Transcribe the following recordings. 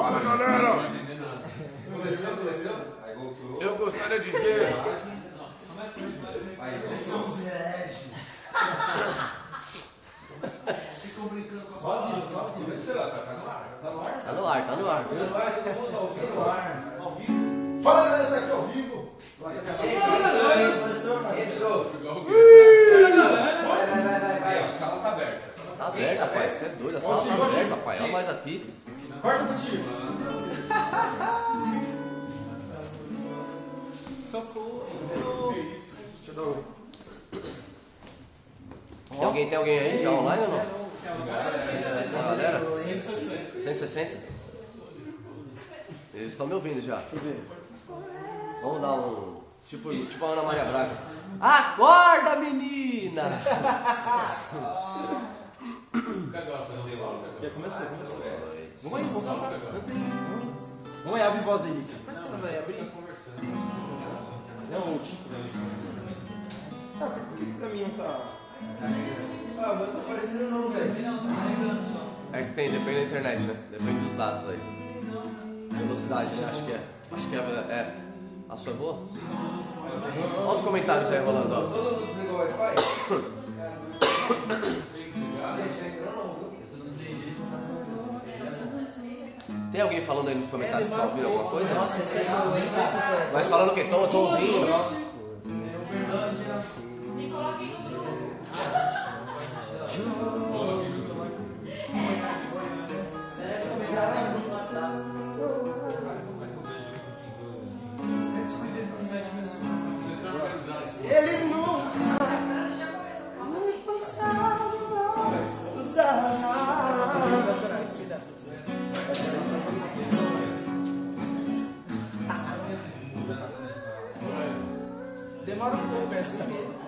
Fala galera! Começou, começou? Aí voltou. Eu gostaria de dizer. Aí Somos herege. Ficam brincando com a Só vida, só vida. Sei lá, tá tá no ar? Tá no ar? Tá no ar, tá no ar. Tá no ar, todo mundo tá ouvindo? Ao vivo? Fala galera, tá aqui ao vivo. Entrou, hein? Entrou. Vai, vai, vai, vai, vai. A sala tá aberta. Tá aberta, pai. Você é doido. A sala tá aberta, pai. Olha nós aqui. Corta o motivo. Deixa eu dar um. Tem alguém, tem alguém aí já online ou não? Tem galera? 160? Eles estão me ouvindo já. Vamos dar um. Tipo, tipo a Ana Maria Braga. Acorda, menina! Cadê ela fazendo? Já começou, começou. Vamos aí, vamos cantar. Canta aí. Vamos aí, abre voz aí. Mas você não vai abrir? Não, o Tico. Ah, por que pra mim não tá. Ah, mas não tá aparecendo não, velho. Não, tá carregando só. É que tem, depende da internet, né? Depende dos dados aí. Velocidade, né? Acho que é. Acho que é. é. A sua é boa? Olha os comentários aí rolando, ó. Todo mundo desligou o Wi-Fi? Tem alguém falando aí nos comentários que tá ouvindo alguma coisa? Mas falando o quê? Tô, tô ouvindo. Me coloquem no grupo. Demora um pouco,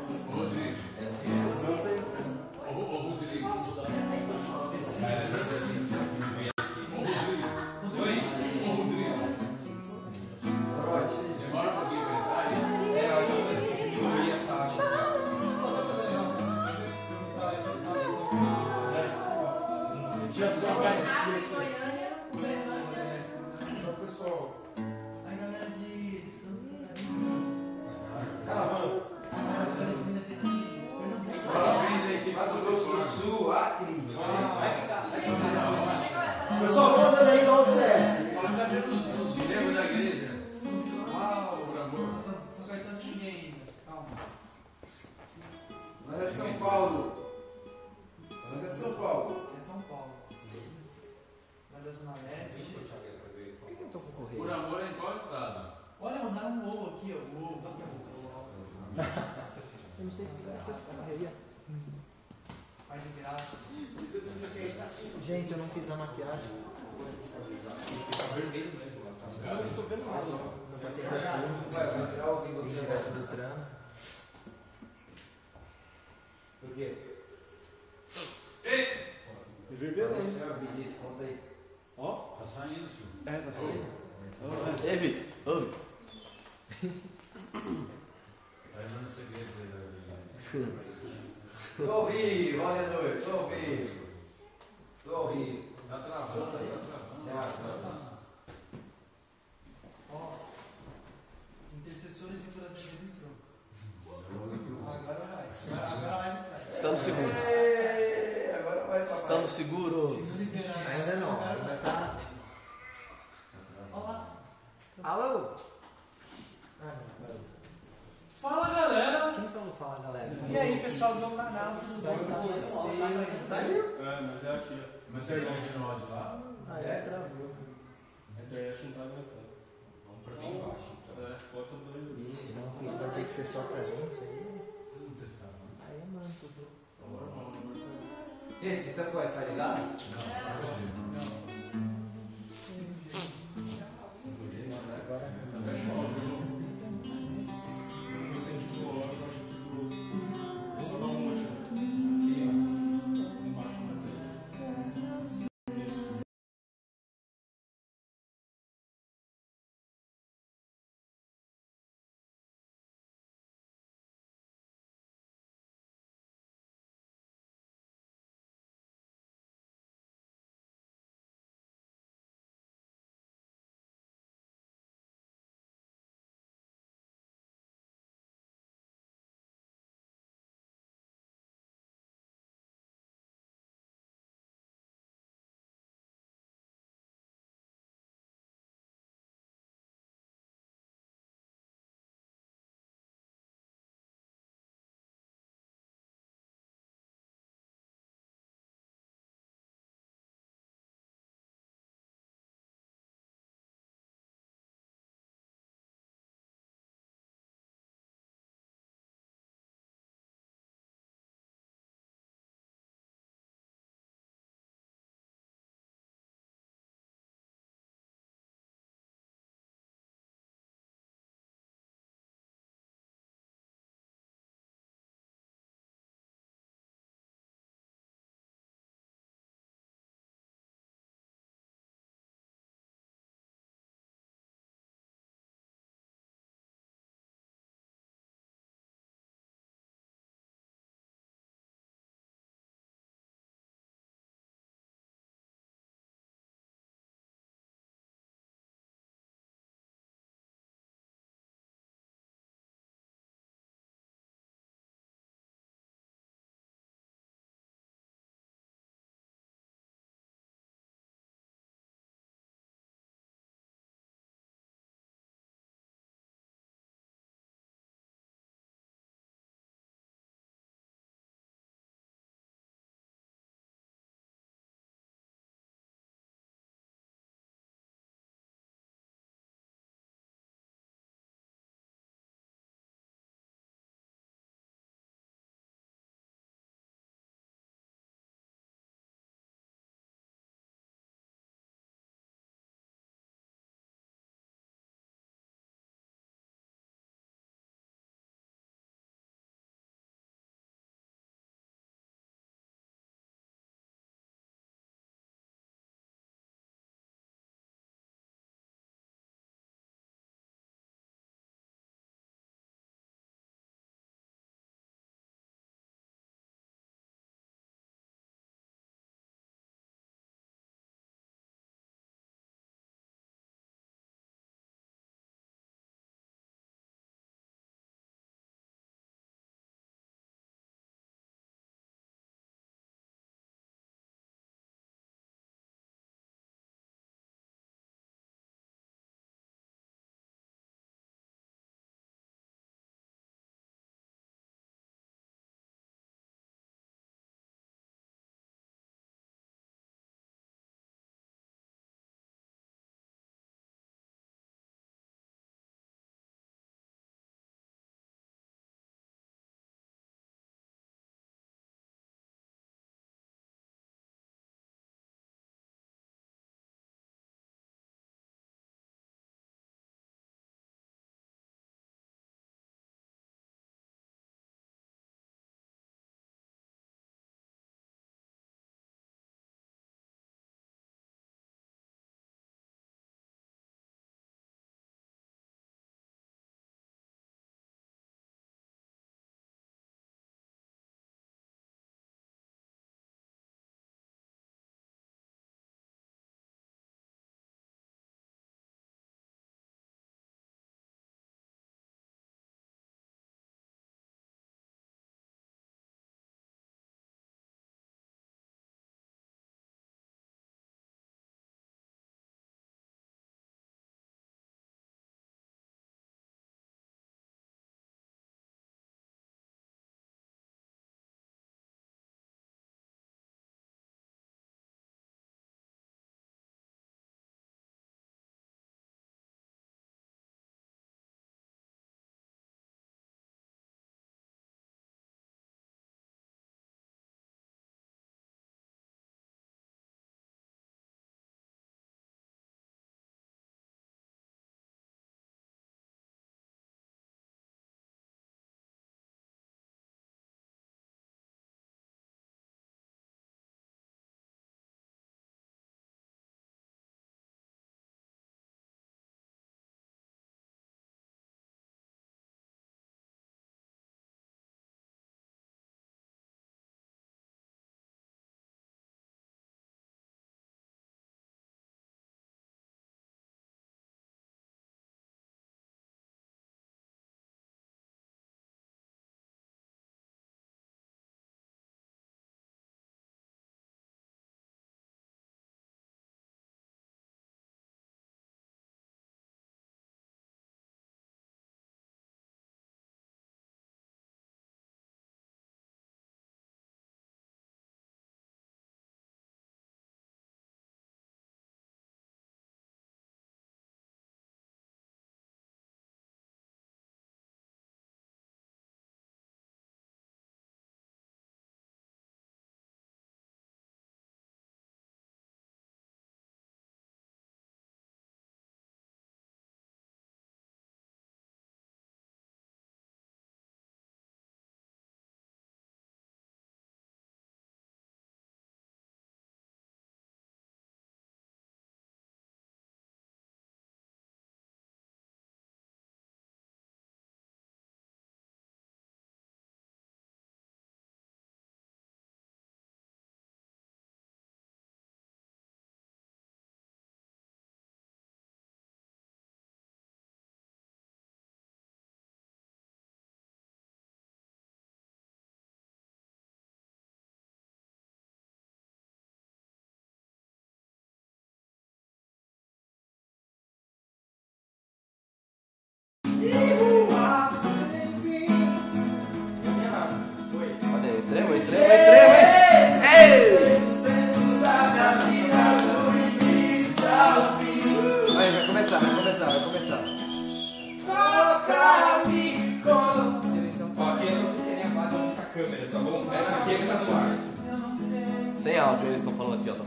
Estamos seguros. Agora vai, papai. Estamos seguros. Ainda não, ainda tá. Olha lá. Alô? Ah. Fala, galera. Quem falou fala, galera? E aí, pessoal do meu canal, tudo bem com vocês? Saiu? É, mas é aqui, ó. Mas você internet no áudio lá? Ah, é, travou. A internet não tá aguentando. Vamos pra bem baixo. então. É, coloca dois vai ter que ser só pra gente aí. É. Gente, vocês estão com o Wi-Fi ligado? Não,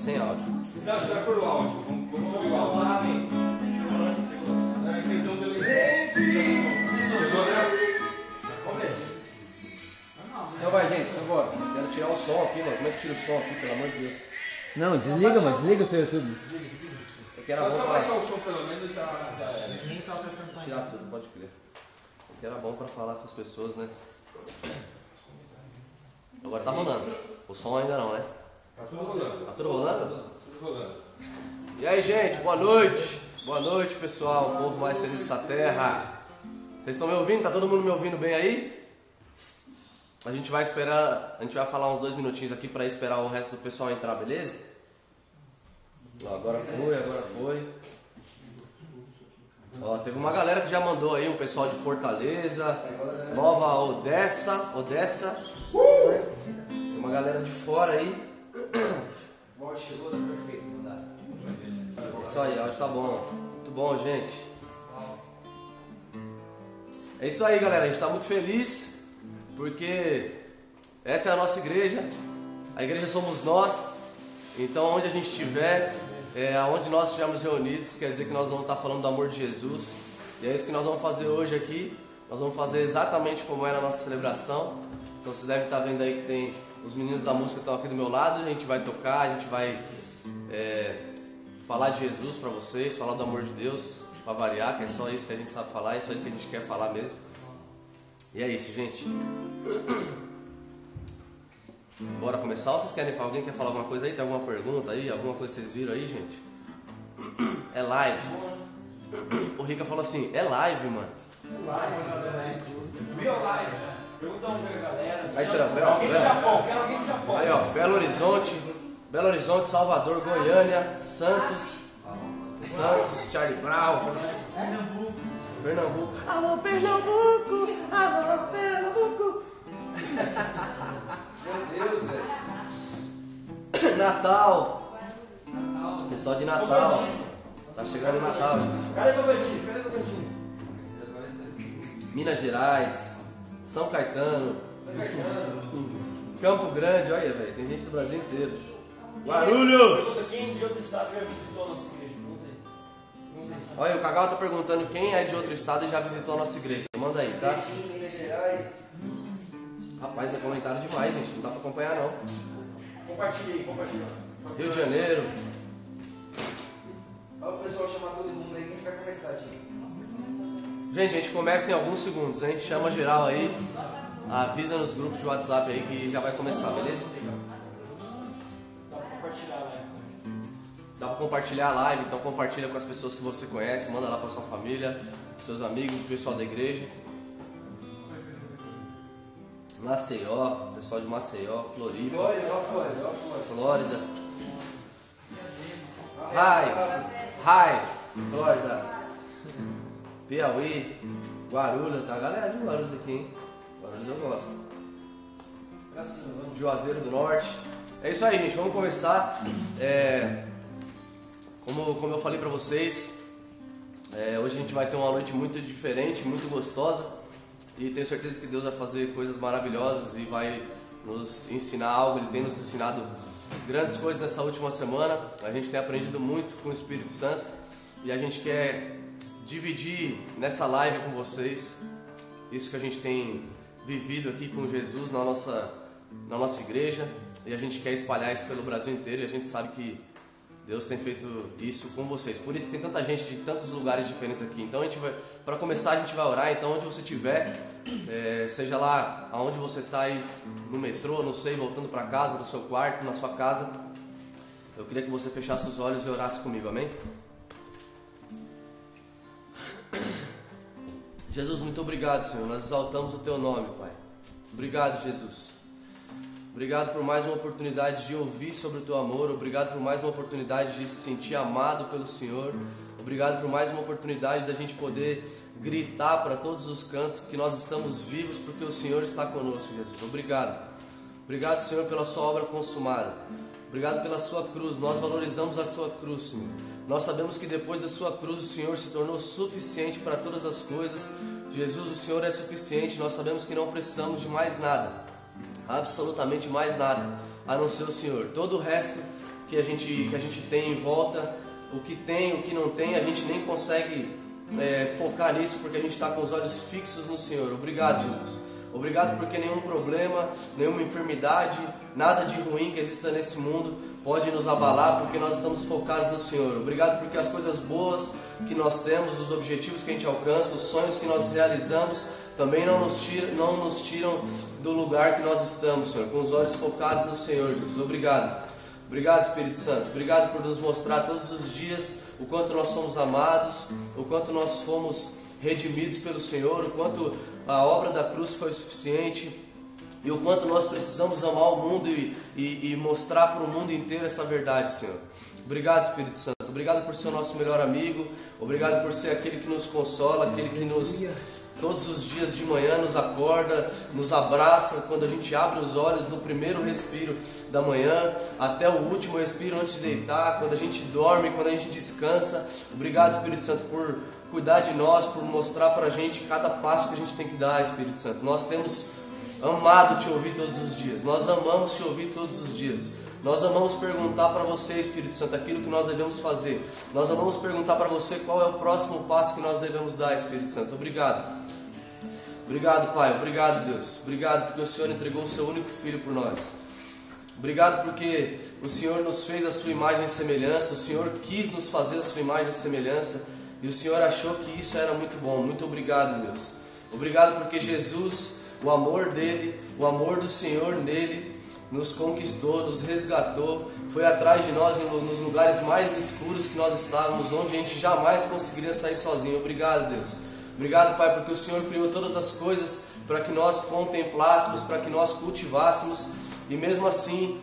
sem áudio. Não, já por o áudio. Vamos, vamos subir o áudio. Chegou, né? Então vai, gente, então bora. Quero tirar o som aqui, mano. Como é que tira o som aqui, pelo amor de Deus? Não, desliga, mano. Desliga o seu YouTube. É que era Só baixar o som pelo menos já, já era. Tirar tudo, pode crer. É que era bom pra falar com as pessoas, né? Agora tá rolando. O som ainda não, né? Tá tudo rolando. Tá tudo rolando? Tudo rolando. E aí, gente, boa noite. Boa noite, pessoal. O povo mais feliz dessa terra. Vocês estão me ouvindo? Tá todo mundo me ouvindo bem aí? A gente vai esperar, a gente vai falar uns dois minutinhos aqui para esperar o resto do pessoal entrar, beleza? Ó, agora foi, agora foi. Ó, teve uma galera que já mandou aí, um pessoal de Fortaleza, Nova Odessa, Odessa. Tem uma galera de fora aí. Bom, chegou, tá perfeito, não dá. Isso aí, áudio tá bom. Muito bom, gente. É isso aí, galera. A gente tá muito feliz porque essa é a nossa igreja. A igreja somos nós. Então, onde a gente estiver, é, onde nós estivermos reunidos, quer dizer que nós vamos estar falando do amor de Jesus. E é isso que nós vamos fazer hoje aqui. Nós vamos fazer exatamente como era a nossa celebração. Então, vocês devem estar vendo aí que tem os meninos da música estão aqui do meu lado. A gente vai tocar, a gente vai é, falar de Jesus para vocês, falar do amor de Deus, para variar, que é só isso que a gente sabe falar, é só isso que a gente quer falar mesmo. E é isso, gente. Bora começar ou vocês querem alguém quer falar alguma coisa aí? Tem alguma pergunta aí? Alguma coisa vocês viram aí, gente? É live. O Rica falou assim, é live, mano. Real life. Pergunta onde é a galera. Aí será Belo, Alguém do Belo. Japão, quero alguém do Japão. Aí ó, Belo Horizonte, Belo Horizonte, Salvador, Goiânia, Santos, Santos, Charlie Brown, Pernambuco. Pernambuco. Alô Pernambuco! Alô Pernambuco! Meu Deus, velho. Natal! Natal. Pessoal de Natal. Tá chegando o Natal, gente. Cadê Tocantins? Cadê Tocantins? Minas Gerais, São Caetano, São Caetano. Campo Grande, olha, velho, tem gente do Brasil inteiro. Guarulhos! Quem de outro estado já visitou a nossa igreja. Olha, o Cagal tá perguntando quem é de outro estado e já visitou a nossa igreja. Manda aí, tá? Minas Gerais. Rapaz, é comentário demais, gente. Não dá pra acompanhar, não. Compartilha aí, compartilha. Rio de Janeiro. Fala pro pessoal chamar todo mundo aí que a gente vai começar, tio. Gente, a gente começa em alguns segundos. A gente chama geral aí. Avisa nos grupos de WhatsApp aí que já vai começar, beleza? Dá pra compartilhar lá. então. Dá pra compartilhar a live, então compartilha com as pessoas que você conhece, manda lá pra sua família, seus amigos, pessoal da igreja. Maceió, pessoal de Maceió, Floripa, Flórida, Flórida, Flórida. Flórida. Hi, hi, Flórida. Piauí, Guarulhos, tá? Galera de Guarulhos aqui, hein? Guarulhos eu gosto. Juazeiro do Norte. É isso aí, gente. Vamos começar. É, como, como eu falei pra vocês, é, hoje a gente vai ter uma noite muito diferente, muito gostosa. E tenho certeza que Deus vai fazer coisas maravilhosas e vai nos ensinar algo. Ele tem nos ensinado grandes coisas nessa última semana. A gente tem aprendido muito com o Espírito Santo e a gente quer dividir nessa live com vocês isso que a gente tem vivido aqui com Jesus na nossa, na nossa igreja e a gente quer espalhar isso pelo Brasil inteiro e a gente sabe que Deus tem feito isso com vocês. Por isso tem tanta gente de tantos lugares diferentes aqui. Então a gente vai, para começar a gente vai orar. Então onde você estiver, é, seja lá aonde você está aí no metrô, não sei, voltando para casa, no seu quarto, na sua casa, eu queria que você fechasse os olhos e orasse comigo, amém? Jesus, muito obrigado, Senhor. Nós exaltamos o Teu nome, Pai. Obrigado, Jesus. Obrigado por mais uma oportunidade de ouvir sobre o Teu amor. Obrigado por mais uma oportunidade de se sentir amado pelo Senhor. Obrigado por mais uma oportunidade da gente poder gritar para todos os cantos que nós estamos vivos porque o Senhor está conosco, Jesus. Obrigado. Obrigado, Senhor, pela Sua obra consumada. Obrigado pela Sua cruz. Nós valorizamos a Sua cruz, Senhor. Nós sabemos que depois da Sua cruz o Senhor se tornou suficiente para todas as coisas. Jesus, o Senhor é suficiente. Nós sabemos que não precisamos de mais nada absolutamente mais nada. a não ser o Senhor. Todo o resto que a gente, que a gente tem em volta, o que tem, o que não tem, a gente nem consegue é, focar nisso porque a gente está com os olhos fixos no Senhor. Obrigado, Jesus. Obrigado porque nenhum problema, nenhuma enfermidade, nada de ruim que exista nesse mundo pode nos abalar porque nós estamos focados no Senhor. Obrigado porque as coisas boas que nós temos, os objetivos que a gente alcança, os sonhos que nós realizamos, também não nos tiram, não nos tiram do lugar que nós estamos, Senhor, com os olhos focados no Senhor, Jesus. Obrigado. Obrigado, Espírito Santo. Obrigado por nos mostrar todos os dias o quanto nós somos amados, o quanto nós fomos redimidos pelo Senhor, o quanto a obra da cruz foi suficiente e o quanto nós precisamos amar o mundo e, e, e mostrar para o mundo inteiro essa verdade, Senhor. Obrigado, Espírito Santo. Obrigado por ser o nosso melhor amigo. Obrigado por ser aquele que nos consola, aquele que nos todos os dias de manhã nos acorda, nos abraça quando a gente abre os olhos no primeiro respiro da manhã até o último respiro antes de deitar, quando a gente dorme, quando a gente descansa. Obrigado, Espírito Santo, por cuidar de nós, por mostrar para a gente cada passo que a gente tem que dar, Espírito Santo. Nós temos amado te ouvir todos os dias, nós amamos te ouvir todos os dias. Nós amamos perguntar para você, Espírito Santo, aquilo que nós devemos fazer. Nós amamos perguntar para você qual é o próximo passo que nós devemos dar, Espírito Santo. Obrigado. Obrigado, Pai. Obrigado, Deus. Obrigado porque o Senhor entregou o seu único filho por nós. Obrigado porque o Senhor nos fez a sua imagem e semelhança, o Senhor quis nos fazer a sua imagem e semelhança, e o Senhor achou que isso era muito bom. Muito obrigado, Deus. Obrigado porque Jesus, o amor dele, o amor do Senhor nele, nos conquistou, nos resgatou, foi atrás de nós nos lugares mais escuros que nós estávamos, onde a gente jamais conseguiria sair sozinho. Obrigado, Deus. Obrigado, Pai, porque o Senhor criou todas as coisas para que nós contemplássemos, para que nós cultivássemos, e mesmo assim,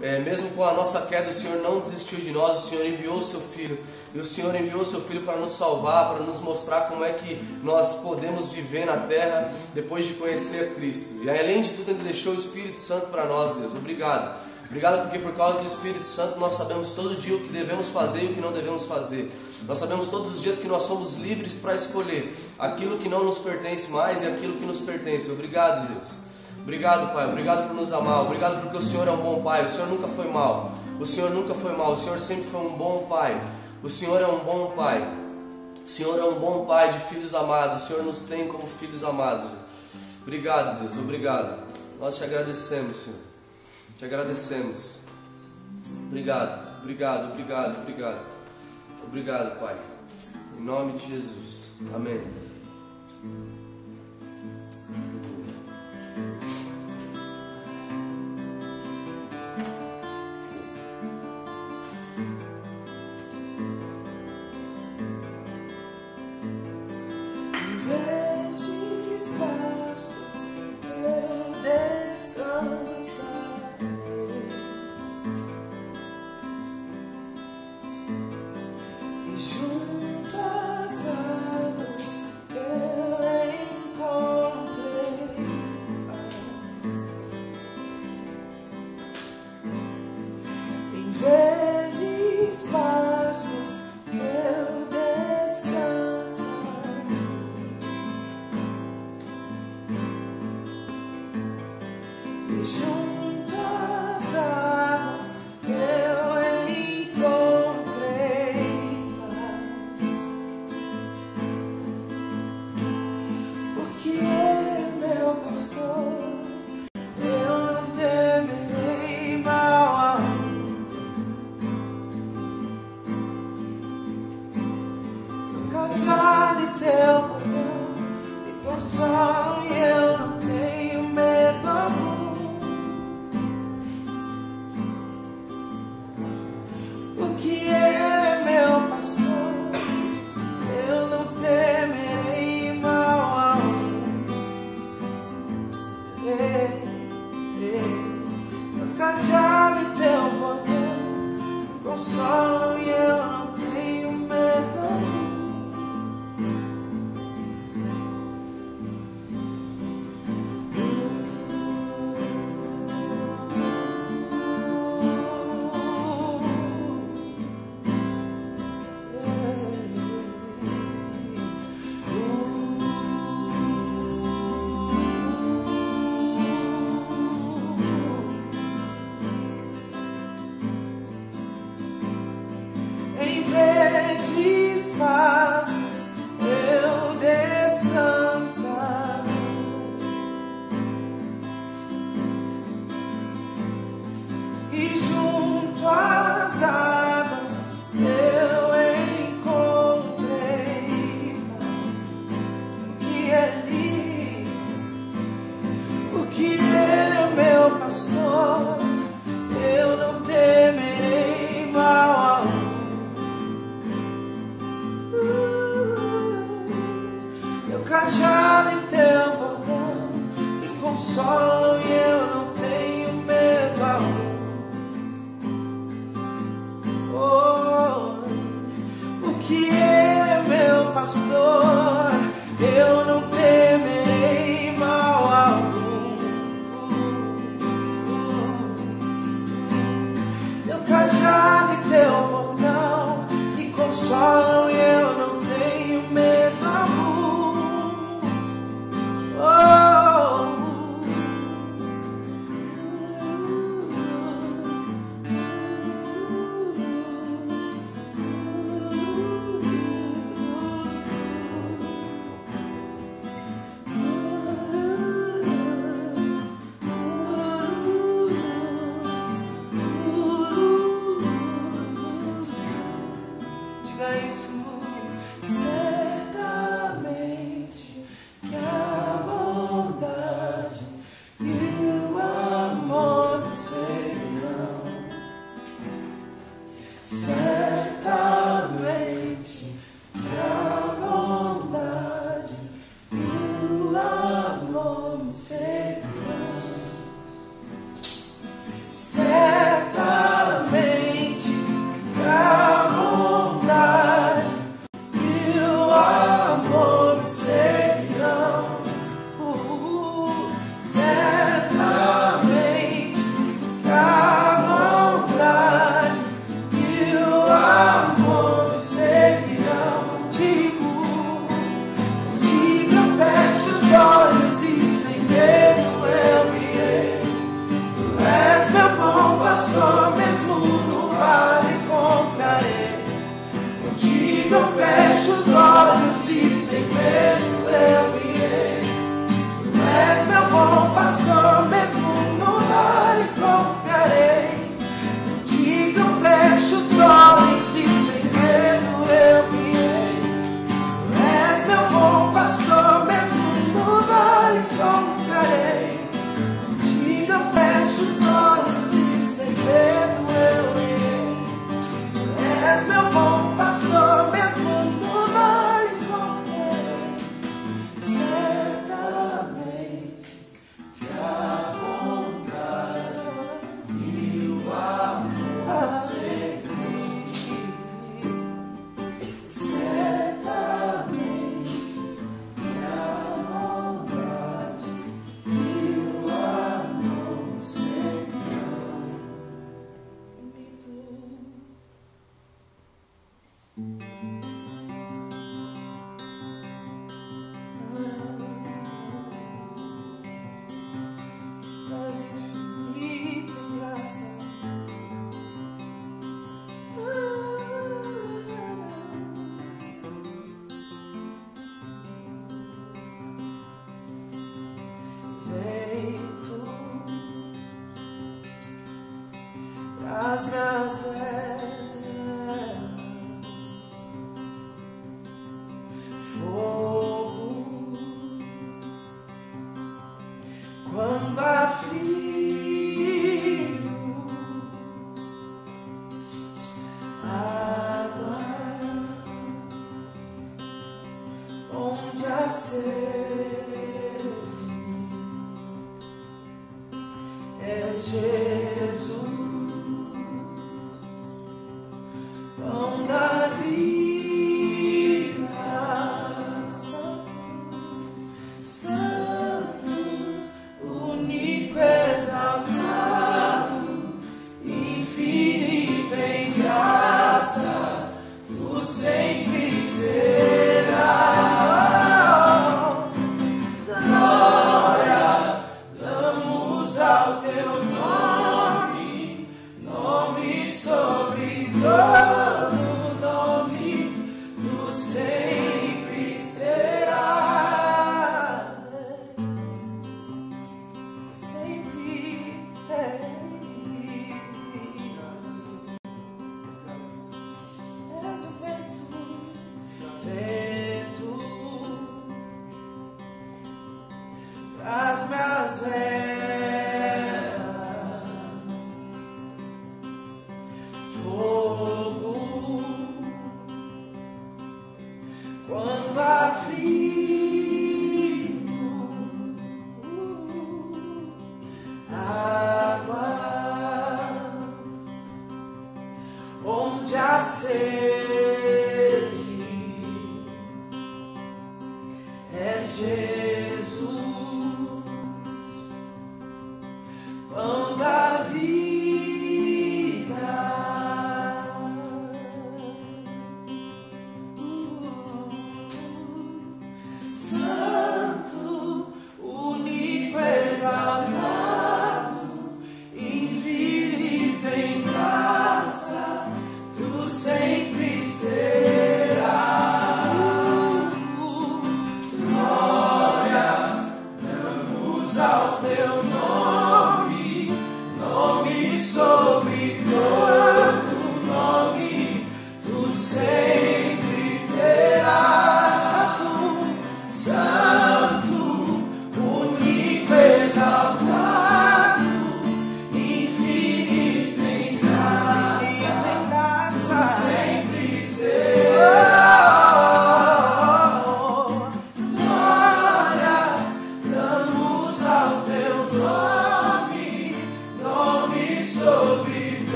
é, mesmo com a nossa queda, o Senhor não desistiu de nós, o Senhor enviou o seu Filho, e o Senhor enviou o seu Filho para nos salvar, para nos mostrar como é que nós podemos viver na terra depois de conhecer Cristo. E além de tudo, Ele deixou o Espírito Santo para nós, Deus. Obrigado. Obrigado porque por causa do Espírito Santo nós sabemos todo dia o que devemos fazer e o que não devemos fazer. Nós sabemos todos os dias que nós somos livres para escolher aquilo que não nos pertence mais e aquilo que nos pertence. Obrigado, Deus. Obrigado, Pai. Obrigado por nos amar. Obrigado porque o Senhor é um bom Pai. O Senhor nunca foi mal. O Senhor nunca foi mal. O Senhor sempre foi um bom Pai. O Senhor é um bom Pai. O Senhor é um bom Pai de filhos amados. O Senhor nos tem como filhos amados. Obrigado, Deus. Obrigado. Nós te agradecemos, Senhor. Te agradecemos. Obrigado, obrigado, obrigado, obrigado. Obrigado, Pai. Em nome de Jesus. Amém. Mm-hmm. show.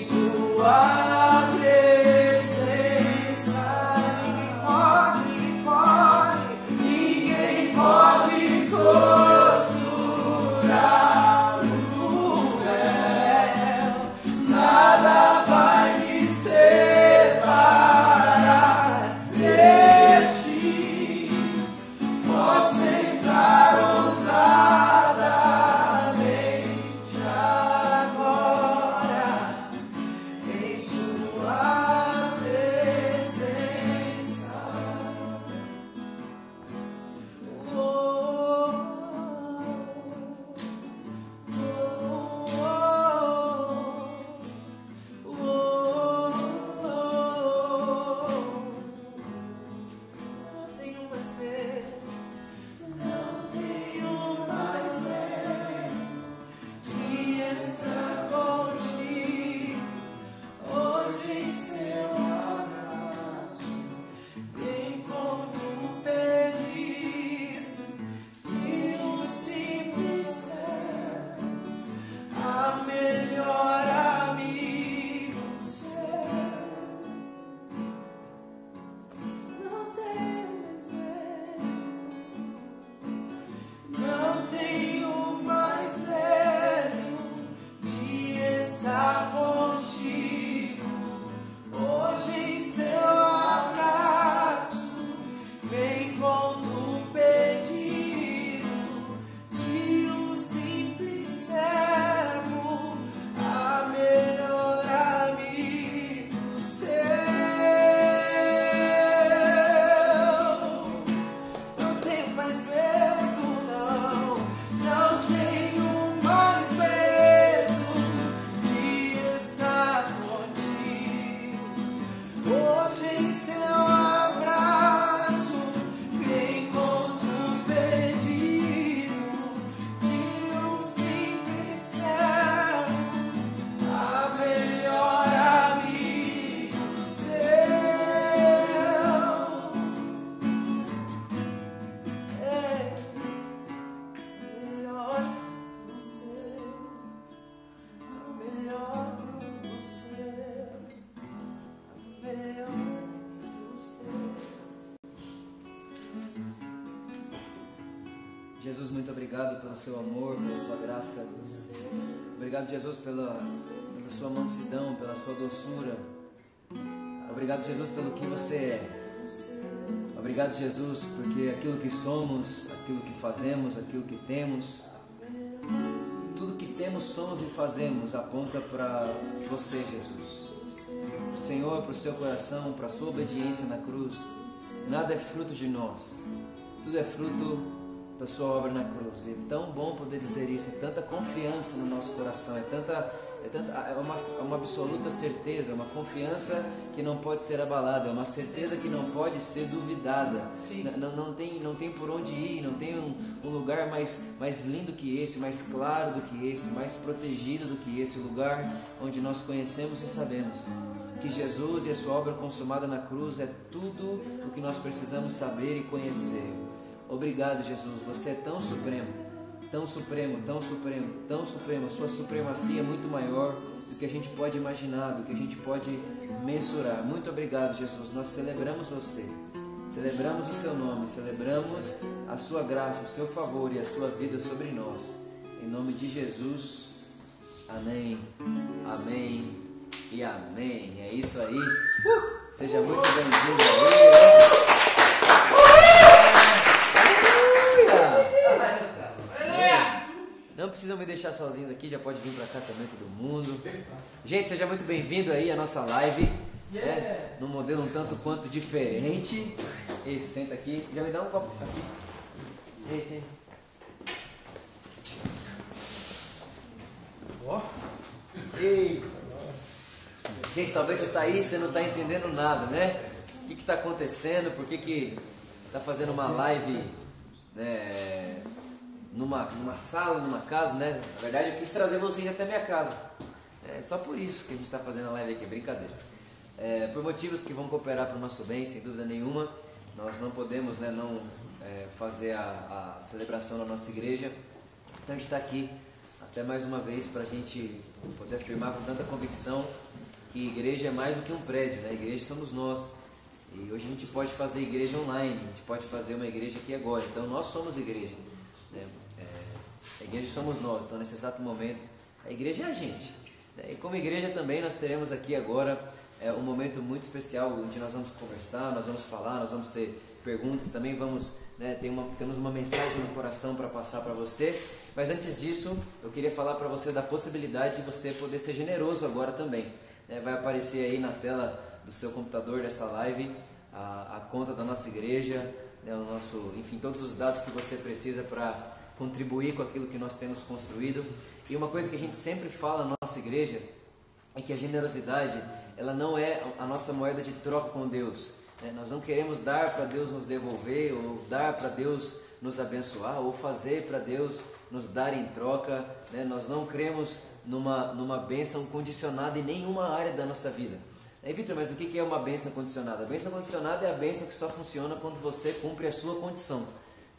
sua seu amor, pela sua graça. Obrigado, Jesus, pela, pela sua mansidão, pela sua doçura. Obrigado, Jesus, pelo que você é. Obrigado, Jesus, porque aquilo que somos, aquilo que fazemos, aquilo que temos, tudo que temos, somos e fazemos aponta para você, Jesus. O Senhor, para o seu coração, para a sua obediência na cruz. Nada é fruto de nós, tudo é fruto da sua obra na cruz. E é tão bom poder dizer isso, é tanta confiança no nosso coração, é tanta é, tanta, é uma, é uma absoluta certeza, uma confiança que não pode ser abalada, é uma certeza que não pode ser duvidada. Não, não, tem, não tem por onde ir, não tem um, um, lugar mais, mais lindo que esse, mais claro do que esse, mais protegido do que esse, o lugar onde nós conhecemos e sabemos que Jesus e a sua obra consumada na cruz é tudo o que nós precisamos saber e conhecer. Obrigado, Jesus, você é tão supremo tão supremo, tão supremo, tão supremo. A sua supremacia é muito maior do que a gente pode imaginar, do que a gente pode mensurar. Muito obrigado, Jesus. Nós celebramos você. Celebramos o seu nome, celebramos a sua graça, o seu favor e a sua vida sobre nós. Em nome de Jesus. Amém. Amém. E amém. É isso aí. Seja muito bem-vindo aí. Não precisam me deixar sozinhos aqui, já pode vir para cá também todo mundo. Gente, seja muito bem-vindo aí à nossa live. Né? Num modelo um tanto quanto diferente. Isso, senta aqui. Já me dá um copo aqui. Eita. Ó. Gente, talvez você está aí e você não está entendendo nada, né? O que está acontecendo? Por que que está fazendo uma live né, numa, numa sala, numa casa, né? Na verdade, eu quis trazer vocês até minha casa. É só por isso que a gente está fazendo a live aqui, brincadeira. É, por motivos que vão cooperar para o nosso bem, sem dúvida nenhuma, nós não podemos né, não é, fazer a, a, celebração na nossa igreja. Então a gente está aqui até mais uma vez para a gente poder afirmar com tanta convicção que igreja é mais do que um prédio, né? Igreja somos nós. E hoje a gente pode fazer igreja online, a gente pode fazer uma igreja aqui agora. Então nós somos igreja. A igreja somos nós, então nesse exato momento, a igreja é a gente. E como igreja também nós teremos aqui agora é, um momento muito especial onde nós vamos conversar, nós vamos falar, nós vamos ter perguntas, também vamos né, uma, temos uma mensagem no coração para passar para você. Mas antes disso, eu queria falar para você da possibilidade de você poder ser generoso agora também. Né? Vai aparecer aí na tela do seu computador dessa live a, a conta da nossa igreja, né, o nosso, enfim, todos os dados que você precisa para contribuir com aquilo que nós temos construído. E uma coisa que a gente sempre fala na nossa igreja é que a generosidade ela não é a nossa moeda de troca com Deus. Né? Nós não queremos dar para Deus nos devolver, ou dar para Deus nos abençoar, ou fazer para Deus nos dar em troca. Né? Nós não cremos numa, numa bênção condicionada em nenhuma área da nossa vida. Aí, Vitor, mas o que é uma bênção condicionada? A bênção condicionada é a bênção que só funciona quando você cumpre a sua condição.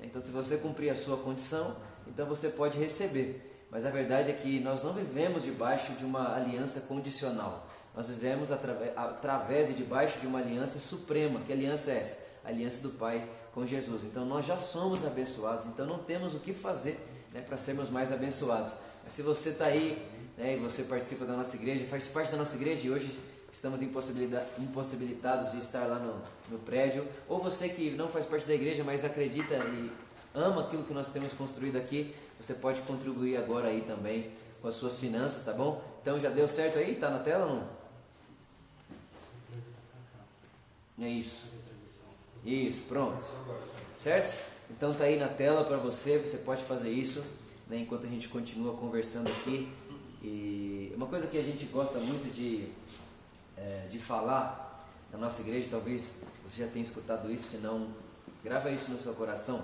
Então, se você cumprir a sua condição, então você pode receber. Mas a verdade é que nós não vivemos debaixo de uma aliança condicional. Nós vivemos através, e debaixo de uma aliança suprema. Que aliança é essa? A aliança do Pai com Jesus. Então nós já somos abençoados. Então não temos o que fazer né, para sermos mais abençoados. Mas se você está aí né, e você participa da nossa igreja, faz parte da nossa igreja e hoje estamos impossibilitados de estar lá no, no prédio, ou você que não faz parte da igreja, mas acredita e ama aquilo que nós temos construído aqui, você pode contribuir agora aí também com as suas finanças, tá bom? Então já deu certo aí? Tá na tela ou não? É isso. Isso, pronto. Certo? Então tá aí na tela para você, você pode fazer isso, né, enquanto a gente continua conversando aqui. E uma coisa que a gente gosta muito de é, de falar na nossa igreja, talvez você já tenha escutado isso, se não, grava isso no seu coração.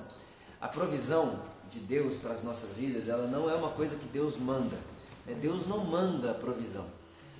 A provisão de Deus para as nossas vidas, ela não é uma coisa que Deus manda. Né? Deus não manda provisão.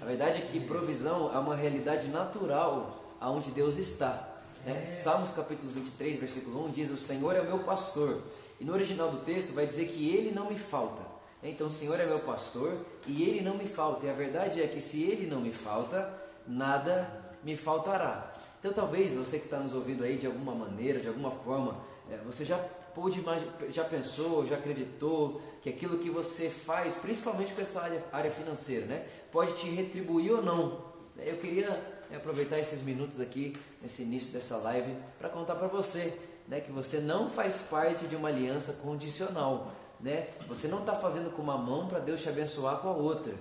A verdade é que provisão é uma realidade natural aonde Deus está. Né? Salmos capítulo 23, versículo 1 diz: O Senhor é o meu pastor. E no original do texto vai dizer que Ele não me falta. Então, o Senhor é meu pastor e Ele não me falta. E a verdade é que se Ele não me falta, nada me faltará. Então talvez você que está nos ouvindo aí de alguma maneira, de alguma forma, é, você já pôde já pensou, já acreditou que aquilo que você faz, principalmente com essa área, área financeira, né, pode te retribuir ou não? Eu queria né, aproveitar esses minutos aqui, nesse início dessa live, para contar para você né, que você não faz parte de uma aliança condicional. Né? Você não está fazendo com uma mão para Deus te abençoar com a outra.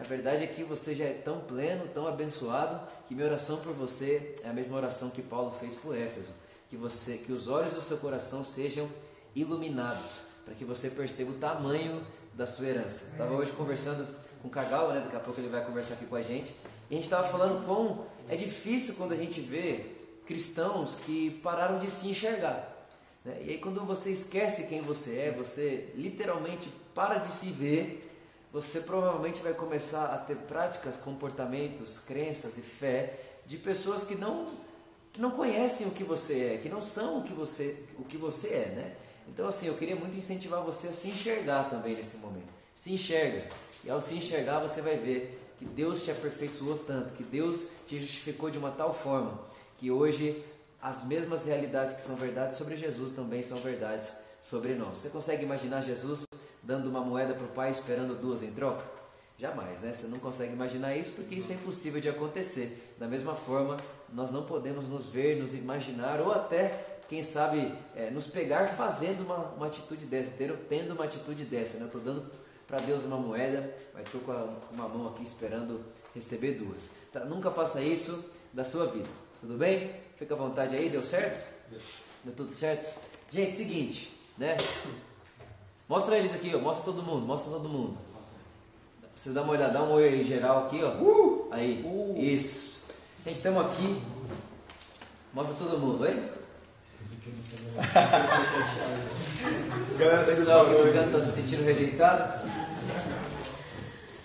A verdade é que você já é tão pleno, tão abençoado, que minha oração por você é a mesma oração que Paulo fez por Éfeso. Que, você, que os olhos do seu coração sejam iluminados, para que você perceba o tamanho da sua herança. Estava hoje conversando com o Kagawa, né? daqui a pouco ele vai conversar aqui com a gente, e a gente estava falando como é difícil quando a gente vê cristãos que pararam de se enxergar. né? E aí quando você esquece quem você é, você literalmente para de se ver, você provavelmente vai começar a ter práticas, comportamentos, crenças e fé de pessoas que não que não conhecem o que você é, que não são o que você o que você é, né? Então assim, eu queria muito incentivar você a se enxergar também nesse momento. Se enxerga. E ao se enxergar, você vai ver que Deus te aperfeiçoou tanto, que Deus te justificou de uma tal forma que hoje as mesmas realidades que são verdades sobre Jesus também são verdades sobre nós. Você consegue imaginar Jesus dando uma moeda para o pai esperando duas em troca? Jamais, né? Você não consegue imaginar isso porque isso é impossível de acontecer. Da mesma forma, nós não podemos nos ver, nos imaginar ou até, quem sabe, é, nos pegar fazendo uma, uma atitude dessa, ter, tendo uma atitude dessa. Né? Eu estou dando para Deus uma moeda, mas estou com, com uma mão aqui esperando receber duas. Tá? Nunca faça isso da sua vida. Tudo bem? Fica à vontade aí, deu certo? Deu tudo certo? Gente, seguinte, né? Mostra eles aqui, ó. Mostra todo mundo, mostra todo mundo. Vocês dá uma olhada, dá um oi aí geral aqui, ó. Aí, isso. Gente, estamos aqui. Mostra todo mundo, oi? O pessoal aqui do canto está se sentindo rejeitado.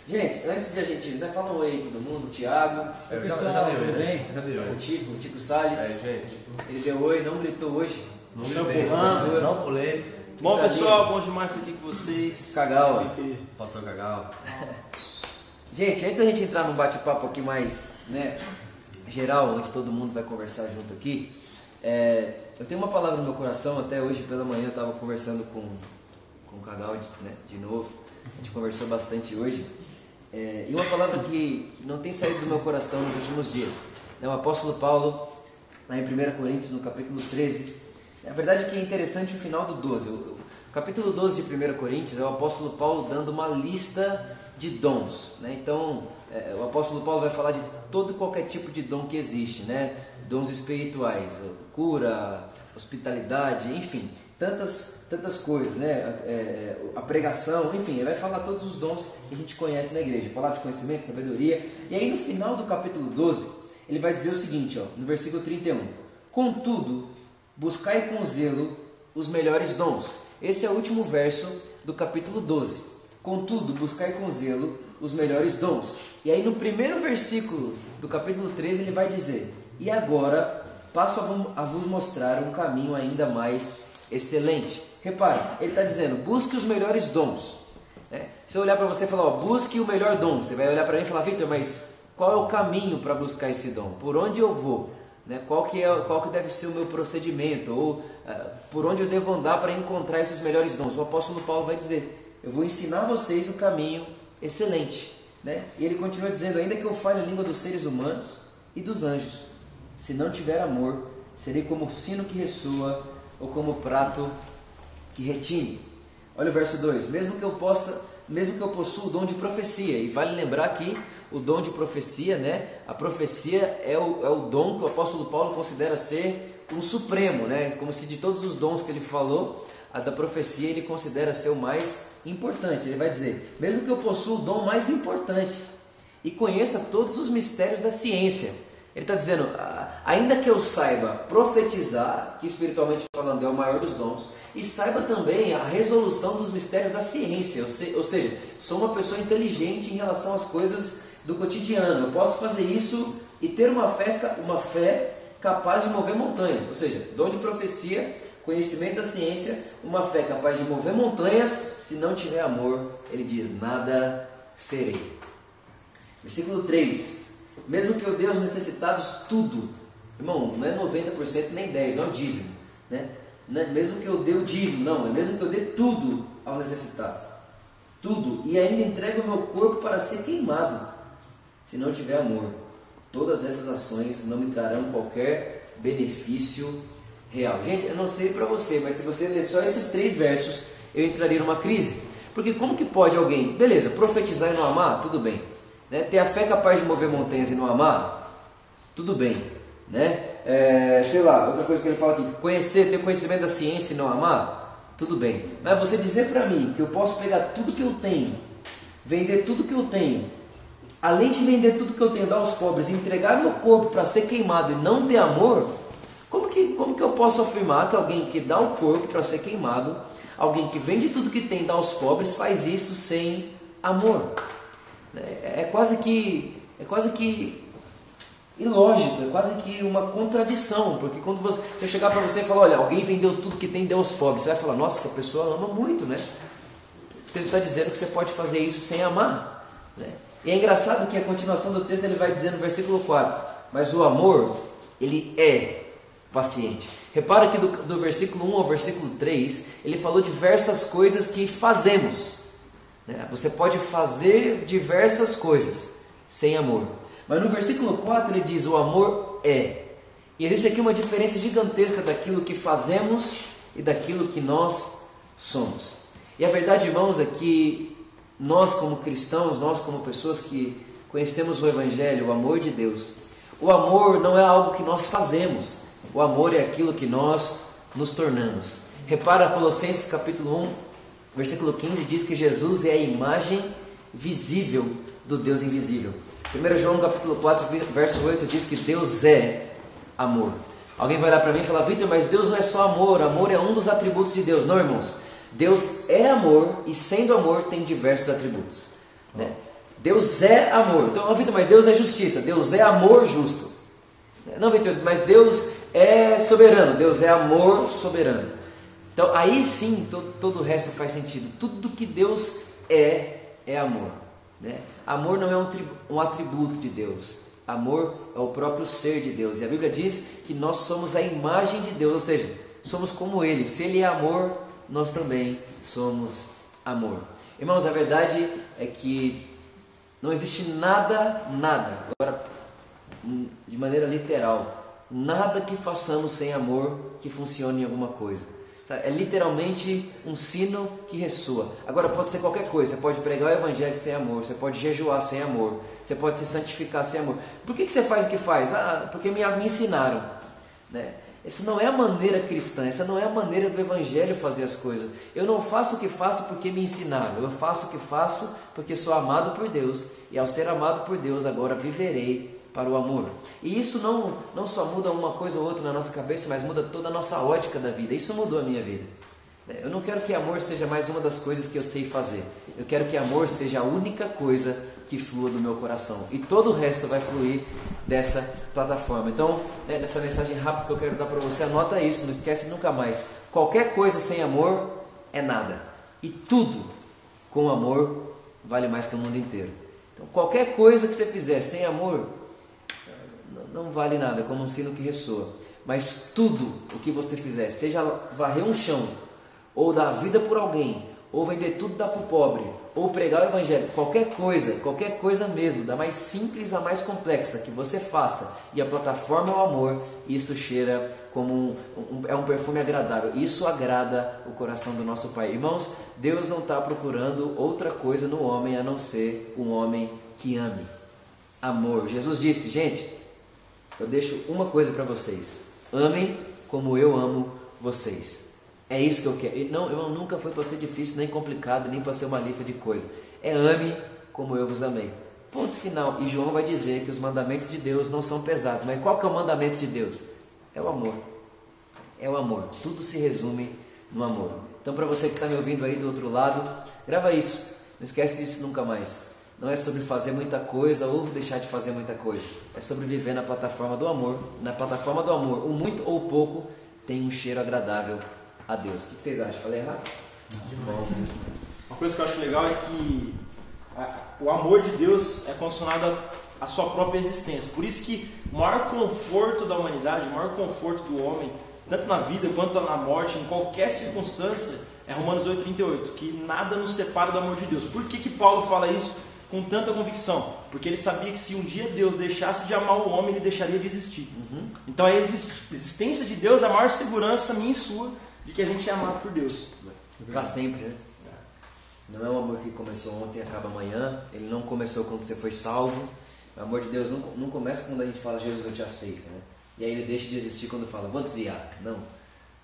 Gente, antes de a gente. Né, fala um oi aí todo mundo, o Thiago, Eu já, eu já dei oi, né? Já dei o. Tico, o Tico Salles. É, gente. Ele deu oi, não gritou hoje. Não Não pulando. não pulei. Bom Tá pessoal, bom demais estar aqui com vocês. Cagal, Passou cagal. Gente, antes da gente entrar num bate-papo aqui mais né, geral, onde todo mundo vai conversar junto aqui, é, eu tenho uma palavra no meu coração, até hoje pela manhã eu estava conversando com, com o Cagal de, né, de novo, a gente conversou bastante hoje, é, e uma palavra que, que não tem saído do meu coração nos últimos dias. Né, o apóstolo Paulo, lá em 1 Coríntios, no capítulo 13, a verdade é que é interessante o final do 12. O, capítulo 12 de 1 Coríntios é o apóstolo Paulo dando uma lista de dons. Né? Então, é, o apóstolo Paulo vai falar de todo qualquer tipo de dom que existe, né? dons espirituais, cura, hospitalidade, enfim, tantas, tantas coisas, né? É, é, a pregação, enfim, ele vai falar todos os dons que a gente conhece na igreja, palavra de conhecimento, sabedoria. E aí no final do capítulo 12, ele vai dizer o seguinte, ó, no versículo 31. Contudo, buscai com zelo os melhores dons. Esse é o último verso do capítulo 12. Contudo, buscai com zelo os melhores dons. E aí no primeiro versículo do capítulo 13 ele vai dizer: E agora passo a vo- a vos mostrar um caminho ainda mais excelente. Repare, ele está dizendo: busque os melhores dons. né? Se eu olhar para você e falar, ó, busque o melhor dom, você vai olhar para mim e falar, Vitor, mas qual é o caminho para buscar esse dom? Por onde eu vou? Né? Qual, que é, qual que deve ser o meu procedimento? Ou ah, por onde eu devo andar para encontrar esses melhores dons? O apóstolo Paulo vai dizer, eu vou ensinar vocês o caminho excelente. Né? E ele continua dizendo, ainda que eu fale a língua dos seres humanos e dos anjos, se não tiver amor, serei como o sino que ressoa ou como o prato que retine. Olha o verso 2: mesmo que eu possa, mesmo que eu possua o dom de profecia, e vale lembrar que o dom de profecia, né? A profecia é o, é o dom que o apóstolo Paulo considera ser um supremo, né? Como se de todos os dons que ele falou, a da profecia ele considera ser o mais importante. Ele vai dizer: mesmo que eu possua o dom mais importante e conheça todos os mistérios da ciência. Ele está dizendo, "Ah, ainda que eu saiba profetizar, que espiritualmente falando é o maior dos dons, e saiba também a resolução dos mistérios da ciência, ou seja, sou uma pessoa inteligente em relação às coisas do cotidiano. Eu posso fazer isso e ter uma fé, uma fé capaz de mover montanhas, ou seja, dom de profecia, conhecimento da ciência, uma fé capaz de mover montanhas. Se não tiver amor, ele diz: nada serei. Versículo 3: Mesmo que eu dê aos necessitados tudo, irmão, não é 90% nem 10%, não é o dízimo, né? né? mesmo que eu dê o dízimo, não, é mesmo que eu dê tudo aos necessitados. Tudo. E ainda entregue o meu corpo para ser queimado. Se não tiver amor, todas essas ações não me trarão qualquer benefício real. Gente, eu não sei para você, mas se você ler só esses três versos, eu entraria numa crise. Porque como que pode alguém, beleza, profetizar e não amar? Tudo bem. Né? Ter a fé capaz de mover montanhas e não amar? Tudo bem. Né? É, sei lá, outra coisa que ele fala aqui, conhecer, ter conhecimento da ciência e não amar? Tudo bem. Mas você dizer para mim que eu posso pegar tudo que eu tenho, vender tudo que eu tenho, além de vender tudo que eu tenho, dar aos pobres, entregar meu corpo para ser queimado e não ter amor, como que, como que eu posso afirmar que alguém que dá o corpo para ser queimado, alguém que vende tudo que tem dá aos pobres, faz isso sem amor? É, é quase que é quase que ilógico, é quase que uma contradição, porque quando você, se eu chegar para você e falar, olha, alguém vendeu tudo que tem deu aos pobres, você vai falar, nossa, essa pessoa ama muito, né? O texto está dizendo que você pode fazer isso sem amar, né? E é engraçado que a continuação do texto ele vai dizer no versículo 4, mas o amor, ele é paciente. Repara que do, do versículo 1 ao versículo 3, ele falou diversas coisas que fazemos. Né? Você pode fazer diversas coisas sem amor. Mas no versículo 4 ele diz: o amor é. E existe aqui uma diferença gigantesca daquilo que fazemos e daquilo que nós somos. E a verdade, irmãos, é que nós, como cristãos, nós, como pessoas que conhecemos o Evangelho, o amor de Deus, o amor não é algo que nós fazemos, o amor é aquilo que nós nos tornamos. Repara Colossenses capítulo 1, versículo 15 diz que Jesus é a imagem visível do Deus invisível. 1 João capítulo 4, verso 8 diz que Deus é amor. Alguém vai lá para mim e falar, Vitor, mas Deus não é só amor, amor é um dos atributos de Deus. Não, irmãos. Deus é amor e sendo amor tem diversos atributos. Né? Deus é amor. Então, Vitor, mas Deus é justiça. Deus é amor justo. Não, Vitor, mas Deus é soberano. Deus é amor soberano. Então, aí sim todo, todo o resto faz sentido. Tudo que Deus é, é amor. Né? Amor não é um, um atributo de Deus. Amor é o próprio ser de Deus. E a Bíblia diz que nós somos a imagem de Deus, ou seja, somos como Ele. Se Ele é amor, nós também somos amor. Irmãos, a verdade é que não existe nada, nada, agora de maneira literal, nada que façamos sem amor que funcione em alguma coisa. É literalmente um sino que ressoa. Agora pode ser qualquer coisa. Você pode pregar o evangelho sem amor. Você pode jejuar sem amor. Você pode se santificar sem amor. Por que, que você faz o que faz? Ah, porque me, me ensinaram. Né? Essa não é a maneira cristã, essa não é a maneira do Evangelho fazer as coisas. Eu não faço o que faço porque me ensinaram, eu faço o que faço porque sou amado por Deus, e ao ser amado por Deus, agora viverei para o amor. E isso não, não só muda uma coisa ou outra na nossa cabeça, mas muda toda a nossa ótica da vida. Isso mudou a minha vida. Eu não quero que amor seja mais uma das coisas que eu sei fazer. Eu quero que amor seja a única coisa que flua do meu coração. E todo o resto vai fluir dessa plataforma. Então, né, nessa mensagem rápida que eu quero dar para você, anota isso, não esquece nunca mais. Qualquer coisa sem amor é nada. E tudo com amor vale mais que o mundo inteiro. Então, qualquer coisa que você fizer sem amor não vale nada, é como um sino que ressoa. Mas tudo o que você fizer, seja varrer um chão, ou dar vida por alguém, ou vender tudo dar para o pobre, ou pregar o evangelho, qualquer coisa, qualquer coisa mesmo, da mais simples à mais complexa que você faça, e a plataforma é o amor, isso cheira como um, um, é um perfume agradável. Isso agrada o coração do nosso Pai. Irmãos, Deus não está procurando outra coisa no homem a não ser um homem que ame. Amor. Jesus disse, gente, eu deixo uma coisa para vocês: amem como eu amo vocês. É isso que eu quero. E não, eu nunca foi para ser difícil, nem complicado, nem para ser uma lista de coisas. É ame como eu vos amei. Ponto final. E João vai dizer que os mandamentos de Deus não são pesados. Mas qual que é o mandamento de Deus? É o amor. É o amor. Tudo se resume no amor. Então, para você que está me ouvindo aí do outro lado, grava isso. Não esquece disso nunca mais. Não é sobre fazer muita coisa ou deixar de fazer muita coisa. É sobre viver na plataforma do amor. Na plataforma do amor, o muito ou pouco tem um cheiro agradável a Deus. O que vocês acham? Falei errado? Demais. Uma coisa que eu acho legal é que o amor de Deus é condicionado à sua própria existência. Por isso que o maior conforto da humanidade, o maior conforto do homem tanto na vida quanto na morte, em qualquer circunstância, é Romanos 8,38, que nada nos separa do amor de Deus. Por que, que Paulo fala isso com tanta convicção? Porque ele sabia que se um dia Deus deixasse de amar o homem, ele deixaria de existir. Então a exis- existência de Deus é a maior segurança minha e sua de que a gente é amado por Deus. Pra sempre, né? Não é um amor que começou ontem e acaba amanhã. Ele não começou quando você foi salvo. O amor de Deus não, não começa quando a gente fala Jesus eu te aceito, né? E aí ele deixa de existir quando fala vou desviar. Não.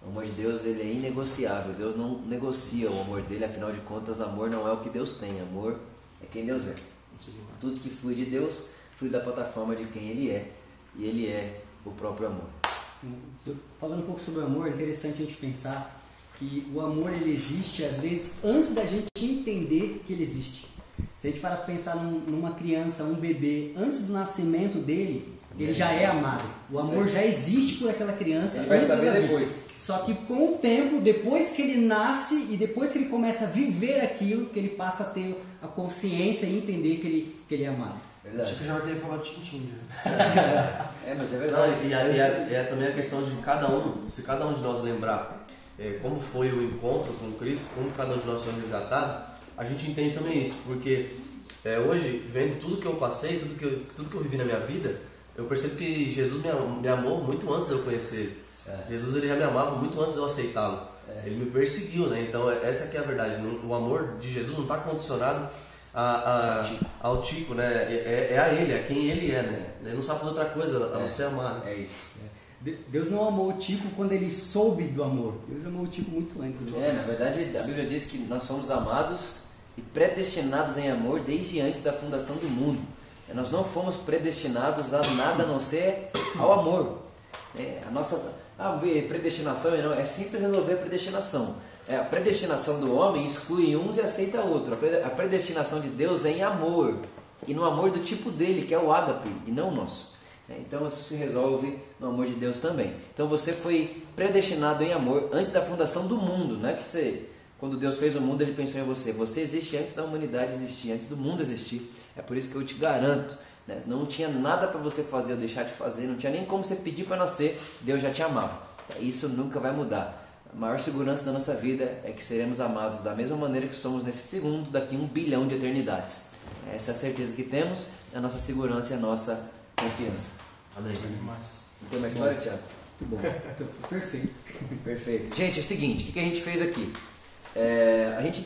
O amor de Deus ele é inegociável. Deus não negocia o amor dele. Afinal de contas, amor não é o que Deus tem. Amor é quem Deus é. Tudo que flui de Deus flui da plataforma de quem Ele é. E Ele é o próprio amor. Falando um pouco sobre o amor, é interessante a gente pensar que o amor ele existe às vezes antes da gente entender que ele existe. Se a gente para pensar num- numa criança, um bebê, antes do nascimento dele, ele já é amado. O amor já existe por aquela criança. Ele vai saber depois. Só que com o tempo, depois que ele nasce e depois que ele começa a viver aquilo, que ele passa a ter a consciência e entender que ele, que ele é amado. Verdade. Acho que já vai querer falar de Tintin. já. É, mas é Não, verdade. e, a- e a- e é também a questão de cada um, se cada um de nós lembrar é, como foi o encontro com Cristo, como cada um de nós foi resgatado, a gente entende também isso, porque é, hoje, vendo tudo que eu passei, tudo que eu, tudo que eu vivi na minha vida, eu percebo que Jesus me, me amou muito antes de eu conhecer ele. É. Jesus ele já me amava muito antes de eu aceitá-lo. Ele me perseguiu, né? Então é- essa que é a verdade. Não- O amor de Jesus não está condicionado a- a- ao tipo, né? É, é a ele, a quem ele é, né? Ele não sabe fazer outra coisa a não É. ser amar. né? É isso. De- Deus não amou o Tico quando ele soube do amor. Deus amou o Tico muito antes. Né? É, na verdade, a Bíblia diz que nós fomos amados e predestinados em amor desde antes da fundação do mundo. É, Nós não fomos predestinados a nada a não ser ao amor. É, a nossa ah, vê, predestinação não, é simples resolver a predestinação. É, a predestinação do homem exclui uns e aceita outro. A prede- A predestinação de Deus é em amor. E no amor do tipo dele, que é o ágape, e não o nosso. É, Então isso se resolve no amor de Deus também. Então você foi predestinado em amor antes da fundação do mundo, não é que você, quando Deus fez o mundo, ele pensou em você. Você existe antes da humanidade existir, antes do mundo existir. É por isso que eu te garanto, né? não tinha nada para você fazer ou deixar de fazer, não tinha nem como você pedir para nascer, Deus já te amava. Isso nunca vai mudar. A maior segurança da nossa vida é que seremos amados da mesma maneira que somos nesse segundo, daqui a um bilhão de eternidades. Essa é a certeza que temos, é a nossa segurança e a nossa confiança. Amém. Não tem uma história, Thiago? Muito bom. Perfeito. Perfeito. Gente, é o seguinte, o que que a gente fez aqui? É, a gente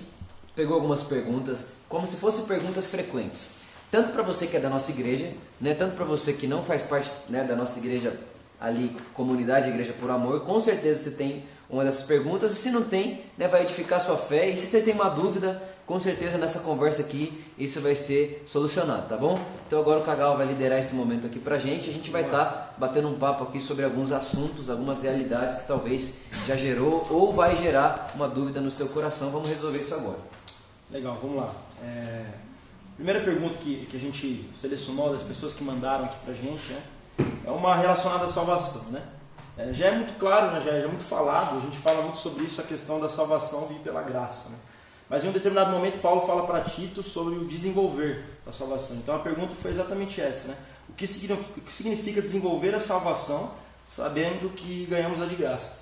pegou algumas perguntas, como se fossem perguntas frequentes. Tanto para você que é da nossa igreja, né, tanto para você que não faz parte né, da nossa igreja ali, comunidade Igreja por Amor, com certeza você tem uma dessas perguntas, se não tem, né, vai edificar sua fé, e se você tem uma dúvida, com certeza nessa conversa aqui, isso vai ser solucionado, tá bom? Então agora o Cagal vai liderar esse momento aqui pra gente, a gente vai estar batendo um papo aqui sobre alguns assuntos, algumas realidades que talvez já gerou ou vai gerar uma dúvida no seu coração, vamos resolver isso agora. Legal, vamos lá. É, Primeira pergunta que, que a gente selecionou das pessoas que mandaram aqui pra gente né, é uma relacionada à salvação. Né? É, já é muito claro, né, já, é- já é muito falado, a gente fala muito sobre isso, a questão da salvação vir pela graça. Né? Mas em um determinado momento, Paulo fala para Tito sobre o desenvolver da salvação. Então a pergunta foi exatamente essa: né? o, que significa, o que significa desenvolver a salvação sabendo que ganhamos a de graça?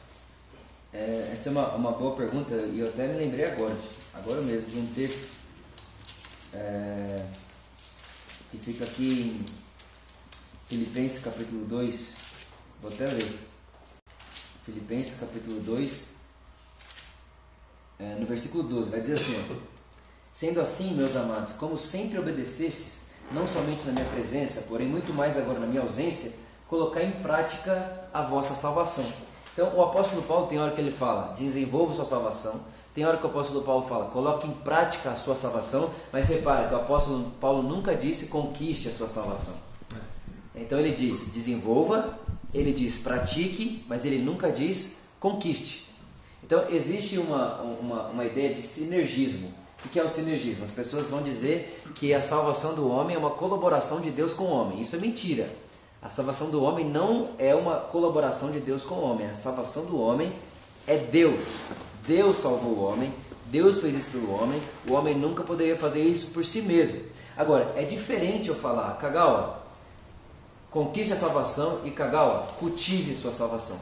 É, essa é uma, uma boa pergunta e eu até me lembrei agora, agora mesmo, de um texto é, que fica aqui em Filipenses capítulo 2, vou até ler. Filipenses capítulo 2, é, no versículo 12, vai dizer assim: Sendo assim, meus amados, como sempre obedecestes, não somente na minha presença, porém muito mais agora na minha ausência, colocar em prática a vossa salvação. Então, o apóstolo Paulo tem hora que ele fala, desenvolva sua salvação. Tem hora que o apóstolo Paulo fala, coloque em prática a sua salvação. Mas repara que o apóstolo Paulo nunca disse conquiste a sua salvação. Então ele diz desenvolva, ele diz pratique, mas ele nunca diz conquiste. Então existe uma, uma, uma ideia de sinergismo. O que é o sinergismo? As pessoas vão dizer que a salvação do homem é uma colaboração de Deus com o homem. Isso é mentira. A salvação do homem não é uma colaboração de Deus com o homem. A salvação do homem é Deus. Deus salvou o homem, Deus fez isso pelo homem, o homem nunca poderia fazer isso por si mesmo. Agora, é diferente eu falar, Kagawa, conquiste a salvação e Kagawa, cultive sua salvação.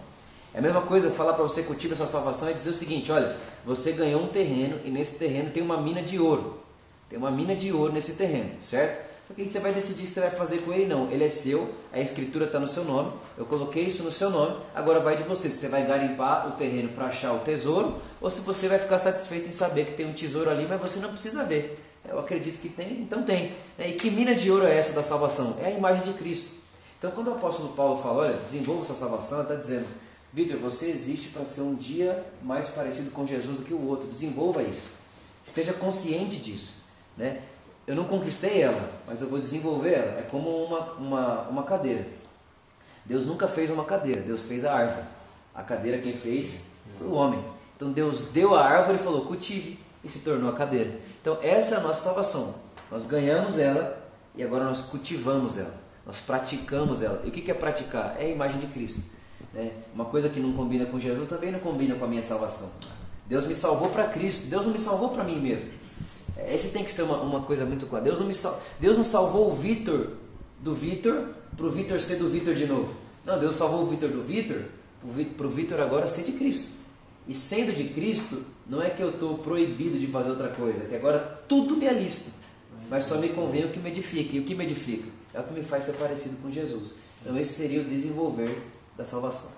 É a mesma coisa falar para você cultiva a sua salvação é dizer o seguinte: olha, você ganhou um terreno e nesse terreno tem uma mina de ouro. Tem uma mina de ouro nesse terreno, certo? Só que você vai decidir que você vai fazer com ele, não. Ele é seu, a escritura está no seu nome, eu coloquei isso no seu nome, agora vai de você. Se você vai garimpar o terreno para achar o tesouro, ou se você vai ficar satisfeito em saber que tem um tesouro ali, mas você não precisa ver. Eu acredito que tem, então tem. E que mina de ouro é essa da salvação? É a imagem de Cristo. Então, quando o apóstolo Paulo fala, olha, desenvolva sua salvação, ele está dizendo, Vitor, você existe para ser um dia mais parecido com Jesus do que o outro. Desenvolva isso. Esteja consciente disso. Né? Eu não conquistei ela, mas eu vou desenvolver ela. É como uma, uma, uma cadeira. Deus nunca fez uma cadeira, Deus fez a árvore. A cadeira quem fez foi o homem. Então Deus deu a árvore e falou, cultive, e se tornou a cadeira. Então essa é a nossa salvação. Nós ganhamos ela e agora nós cultivamos ela. Nós praticamos ela. E o que é praticar? É a imagem de Cristo. Né? Uma coisa que não combina com Jesus também não combina com a minha salvação. Deus me salvou para Cristo, Deus não me salvou para mim mesmo. Esse tem que ser uma, uma coisa muito clara. Deus não, me sal... Deus não salvou o Vitor do Vitor para o Vitor ser do Vitor de novo. Não, Deus salvou o Vitor do Vitor para o Vitor agora ser de Cristo. E sendo de Cristo, não é que eu estou proibido de fazer outra coisa, é que agora tudo me é lícito. Mas só me convém o que me edifica. E o que me edifica? É o que me faz ser parecido com Jesus. Então esse seria o desenvolver da salvação.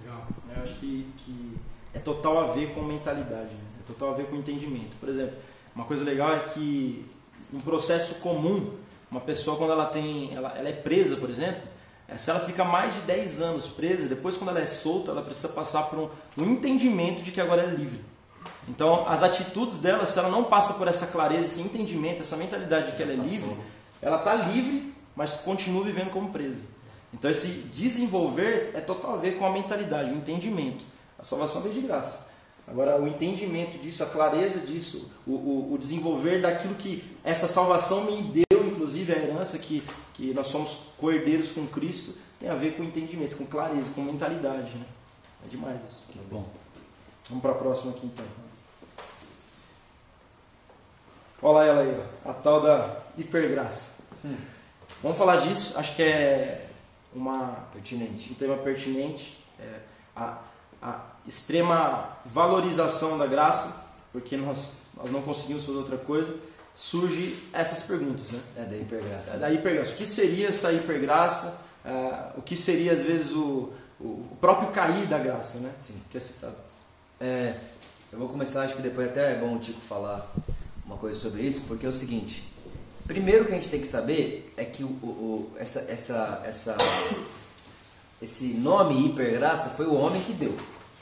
Legal. Eu acho que, que é total a ver com mentalidade, né? é total a ver com entendimento. Por exemplo, uma coisa legal é que um processo comum, uma pessoa quando ela tem, ela, ela é presa, por exemplo, é, se ela fica mais de 10 anos presa, depois quando ela é solta, ela precisa passar por um, um entendimento de que agora ela é livre. Então, as atitudes dela, se ela não passa por essa clareza, esse entendimento, essa mentalidade de que ela é livre, ela está livre, mas continua vivendo como presa. Então, esse desenvolver é total a ver com a mentalidade, o entendimento. A salvação vem de graça. Agora, o entendimento disso, a clareza disso, o, o, o, desenvolver daquilo que essa salvação me deu, inclusive a herança que, que nós somos cordeiros com Cristo, tem a ver com entendimento, com clareza, com mentalidade. Né? É demais isso. Tá bom. Vamos para a próxima aqui então. Olha ela aí, a tal da hipergraça. Hum. Vamos falar disso, acho que é uma, pertinente. um tema pertinente. É, a, a extrema valorização da graça, porque nós, nós não conseguimos fazer outra coisa, surge essas perguntas. Né? É da hipergraça. É da hipergraça. O que seria essa hipergraça? É, o que seria, às vezes, o, o próprio cair da graça, né? Sim. Que é citado. É, eu vou começar, acho que depois até é bom o Tico falar uma coisa sobre isso, porque é o seguinte. Primeiro que a gente tem que saber é que o, o, essa, essa, essa, esse nome hipergraça foi o homem que deu,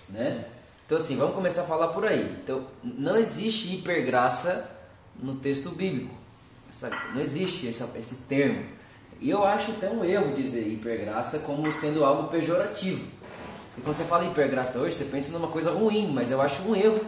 né? Então assim, vamos começar a falar por aí. Então, não existe hipergraça no texto bíblico. Essa, não existe essa, esse termo. E eu acho até um erro dizer hipergraça como sendo algo pejorativo. E quando você fala hipergraça hoje, você pensa numa coisa ruim, mas eu acho um erro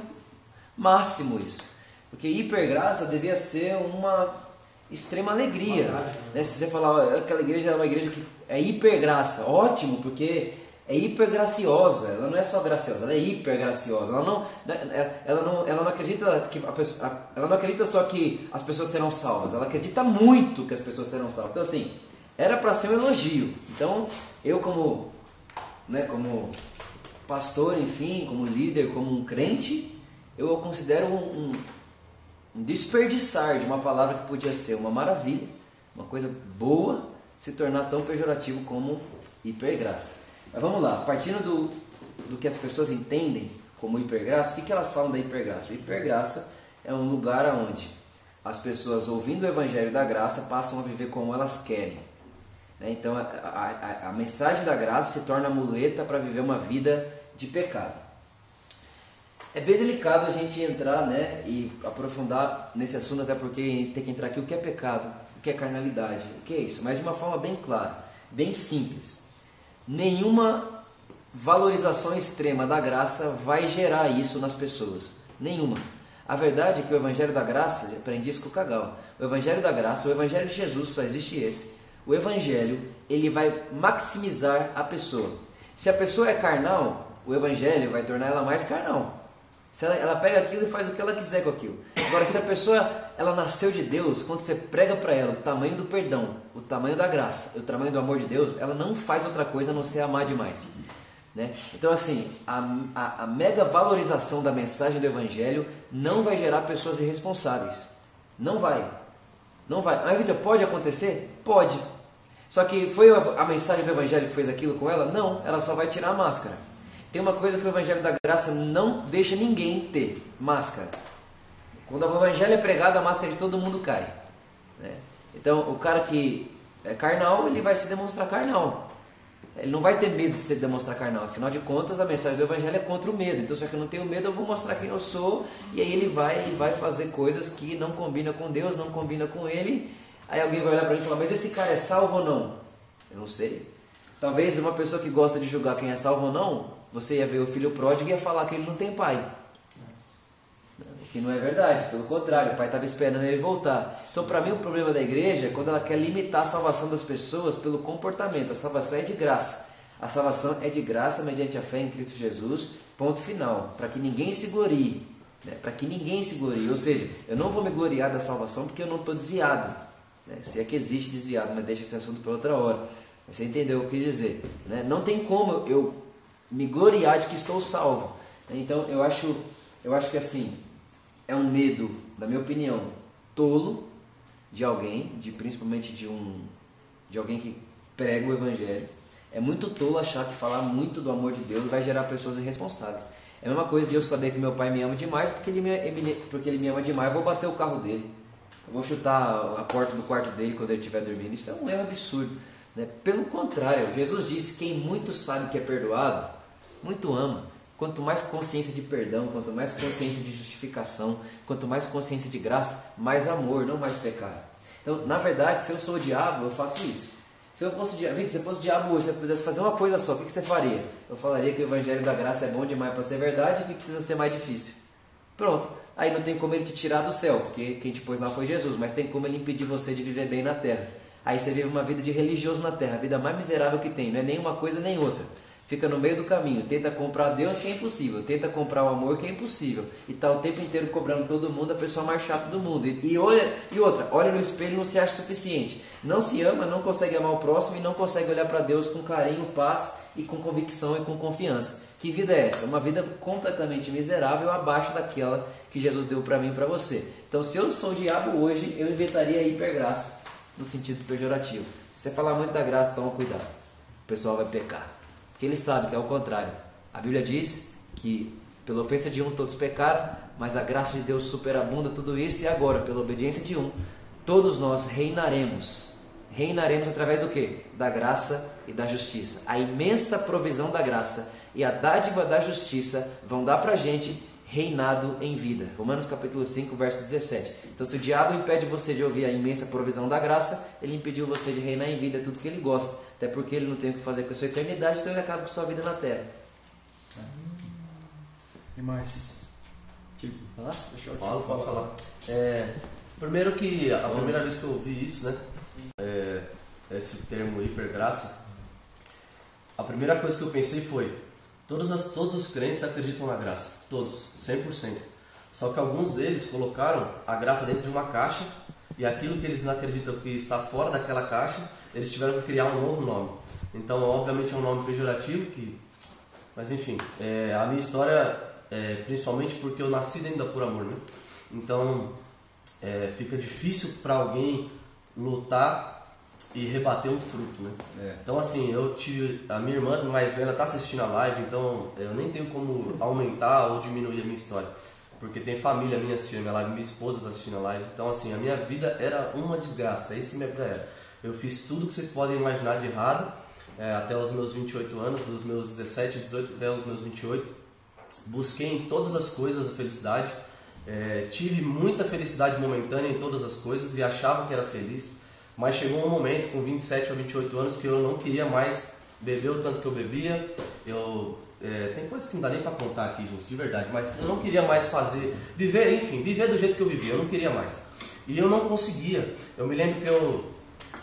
máximo isso. Porque hipergraça devia ser uma extrema alegria. Né? Se você falar, aquela igreja é uma igreja que é hipergraça, ótimo, porque é hipergraciosa. Ela não é só graciosa, ela é hipergraciosa. Ela não, né, ela não, ela não acredita que a pessoa, ela não acredita só que as pessoas serão salvas. Ela acredita muito que as pessoas serão salvas. Então assim, era para ser um elogio. Então eu como, né, como pastor, enfim, como líder, como um crente, eu considero um, um um desperdiçar de uma palavra que podia ser uma maravilha, uma coisa boa, se tornar tão pejorativo como hipergraça. Mas vamos lá, partindo do, do que as pessoas entendem como hipergraça, o que, que elas falam da hipergraça? O hipergraça é um lugar onde as pessoas, ouvindo o evangelho da graça, passam a viver como elas querem. Né? Então a, a, a mensagem da graça se torna muleta para viver uma vida de pecado. É bem delicado a gente entrar né, e aprofundar nesse assunto, até porque tem que entrar aqui o que é pecado, o que é carnalidade, o que é isso, mas de uma forma bem clara, bem simples. Nenhuma valorização extrema da graça vai gerar isso nas pessoas. Nenhuma. A verdade é que o Evangelho da Graça, aprendi isso com o Cagal, o Evangelho da Graça, o Evangelho de Jesus, só existe esse. O Evangelho, ele vai maximizar a pessoa. Se a pessoa é carnal, o Evangelho vai tornar ela mais carnal. Se ela, ela, pega aquilo e faz o que ela quiser com aquilo. Agora, se a pessoa ela nasceu de Deus, quando você prega para ela o tamanho do perdão, o tamanho da graça, o tamanho do amor de Deus, ela não faz outra coisa a não ser amar demais. Né? Então, assim, a, a, a mega valorização da mensagem do Evangelho não vai gerar pessoas irresponsáveis. Não vai. Não vai. Ah, Vitor, pode acontecer? Pode. Só que foi a mensagem do Evangelho que fez aquilo com ela? Não, ela só vai tirar a máscara. Tem uma coisa que o Evangelho da Graça não deixa ninguém ter: máscara. Quando o Evangelho é pregado, a máscara de todo mundo cai. né? Então, o cara que é carnal, ele vai se demonstrar carnal. Ele não vai ter medo de se demonstrar carnal. Afinal de contas, a mensagem do Evangelho é contra o medo. Então, se eu não tenho medo, eu vou mostrar quem eu sou. E aí ele vai e vai fazer coisas que não combinam com Deus, não combinam com ele. Aí alguém vai olhar para mim e falar: Mas esse cara é salvo ou não? Eu não sei. Talvez uma pessoa que gosta de julgar quem é salvo ou não, você ia ver o filho pródigo e ia falar que ele não tem pai. O que não é verdade, pelo contrário, o pai estava esperando ele voltar. Então, para mim, o problema da igreja é quando ela quer limitar a salvação das pessoas pelo comportamento. A salvação é de graça. A salvação é de graça mediante a fé em Cristo Jesus, ponto final. Para que ninguém se glorie. Né? Para que ninguém se glorie. Ou seja, eu não vou me gloriar da salvação porque eu não estou desviado. Né? Se é que existe desviado, mas deixa esse assunto para outra hora. Você entendeu o que eu quis dizer? Né? Não tem como eu me gloriar de que estou salvo. Então, eu acho, eu acho que assim, é um medo, na minha opinião, tolo de alguém, de principalmente de um de alguém que prega o evangelho. É muito tolo achar que falar muito do amor de Deus vai gerar pessoas irresponsáveis. É a mesma coisa de eu saber que meu pai me ama demais porque ele me, porque ele me ama demais, eu vou bater o carro dele. Eu vou chutar a porta do quarto dele quando ele estiver dormindo. Isso é um erro absurdo. Né? Pelo contrário, Jesus disse: quem muito sabe que é perdoado, muito ama. Quanto mais consciência de perdão, quanto mais consciência de justificação, quanto mais consciência de graça, mais amor, não mais pecado. Então, na verdade, se eu sou o diabo, eu faço isso. Se eu fosse o diabo, se eu fosse o diabo hoje, se eu quisesse fazer uma coisa só, o que você faria? Eu falaria que o evangelho da graça é bom demais para ser verdade e que precisa ser mais difícil. Pronto. Aí não tem como ele te tirar do céu, porque quem te pôs lá foi Jesus, mas tem como ele impedir você de viver bem na terra. Aí você vive uma vida de religioso na terra, a vida mais miserável que tem, não é nem uma coisa nem outra. Fica no meio do caminho, tenta comprar Deus que é impossível, tenta comprar o amor que é impossível, e tá o tempo inteiro cobrando todo mundo a pessoa mais chata do mundo. E, e olha, e outra, olha no espelho e não se acha suficiente. Não se ama, não consegue amar o próximo e não consegue olhar para Deus com carinho, paz e com convicção e com confiança. Que vida é essa? Uma vida completamente miserável abaixo daquela que Jesus deu para mim e para você. Então, se eu sou o diabo hoje, eu inventaria a hipergraça no sentido pejorativo. Se você falar muito da graça, toma cuidado. O pessoal vai pecar. Porque ele sabe que é o contrário. A Bíblia diz que pela ofensa de um todos pecaram, mas a graça de Deus superabunda tudo isso e agora, pela obediência de um, todos nós reinaremos. Reinaremos através do que? Da graça e da justiça. A imensa provisão da graça e a dádiva da justiça vão dar pra gente reinado em vida. Romanos capítulo 5, verso 17. Então, se o diabo impede você de ouvir a imensa provisão da graça, ele impediu você de reinar em vida, é tudo que ele gosta. Até porque ele não tem o que fazer com a sua eternidade, então ele acaba com a sua vida na terra. E mais? Tipo, falar? Deixa eu Falo, posso falar. É, primeiro que a primeira vez que eu ouvi isso, né? é, esse termo hipergraça, a primeira coisa que eu pensei foi: todos, as, todos os crentes acreditam na graça, todos, 100%. Só que alguns deles colocaram a graça dentro de uma caixa e aquilo que eles não acreditam que está fora daquela caixa, eles tiveram que criar um novo nome. Então, obviamente, é um nome pejorativo que. Mas enfim, é, a minha história é, principalmente porque eu nasci dentro da Pura Amor, né? Então é, fica difícil para alguém lutar e rebater um fruto, né? É. Então assim, eu tive a minha irmã mais velha tá assistindo a live, então eu nem tenho como aumentar ou diminuir a minha história, porque tem família minha assistindo a minha live, minha esposa tá assistindo a live. Então assim, a minha vida era uma desgraça, é isso que minha vida era. Eu fiz tudo que vocês podem imaginar de errado, é, até os meus 28 anos, dos meus 17, 18 até os meus 28 busquei em todas as coisas a felicidade, é, tive muita felicidade momentânea em todas as coisas e achava que era feliz, mas chegou um momento com 27 ou 28 anos que eu não queria mais beber o tanto que eu bebia, eu é, tem coisas que não dá nem para contar aqui, gente, de verdade, mas eu não queria mais fazer, viver, enfim, viver do jeito que eu vivia, eu não queria mais. E eu não conseguia. Eu me lembro que eu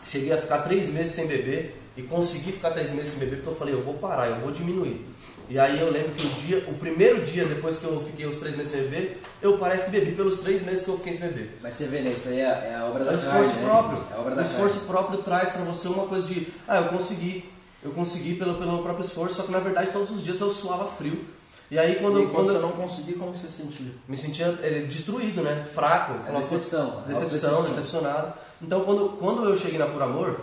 cheguei a ficar três meses sem beber e consegui ficar três meses sem beber porque eu falei, eu vou parar, eu vou diminuir. E aí eu lembro que o dia, o primeiro dia depois que eu fiquei os três meses sem beber, eu parece que bebi pelos três meses que eu fiquei sem beber. Mas você vê, né? Isso aí é, é a obra É da o carne, esforço né? próprio. É a obra o da esforço carne. próprio traz pra você uma coisa de, ah, eu consegui. eu consegui pelo, pelo meu próprio esforço, só que na verdade todos os dias eu suava frio. E aí quando, e quando quando eu não conseguir, como você se sentia? me sentia é, destruído, né? Fraco. É decepção, "Putz, é Decepção, autodecepção." decepcionado. Então quando, quando eu cheguei na Por Amor,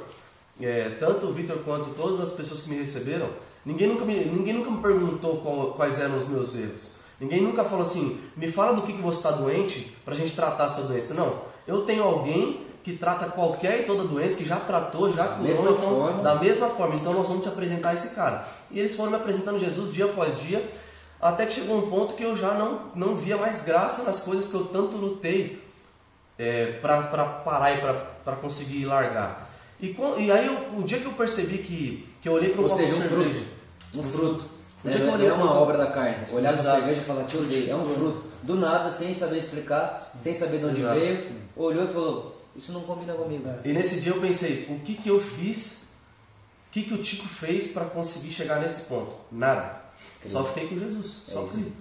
é, tanto o Vitor quanto todas as pessoas que me receberam, ninguém nunca me, ninguém nunca me perguntou qual- quais eram os meus erros. Ninguém nunca falou assim, me fala do que, que você está doente pra gente tratar essa doença. Não, eu tenho alguém que trata qualquer e toda doença, que já tratou, já curou, mesma então, forma. da mesma forma. Então nós vamos te apresentar esse cara. E eles foram me apresentando Jesus dia após dia, até que chegou um ponto que eu já não, não via mais graça nas coisas que eu tanto lutei é, para parar e para conseguir largar. E, e aí, eu- o dia que eu percebi que, que eu olhei para Ou copo seja, de um cerveja, fruto. Um fruto. O É, dia que eu olhei é uma pro- obra da carne. Olhar Exato. cerveja e falar, te odeio. É um fruto. Do nada, sem saber explicar, sem saber de onde Exato. veio, olhou e falou, isso não combina comigo. E nesse dia eu pensei, o que, que eu fiz, o que, que o Tico fez para conseguir chegar nesse ponto? Nada. Só fiquei com Jesus, É só crio.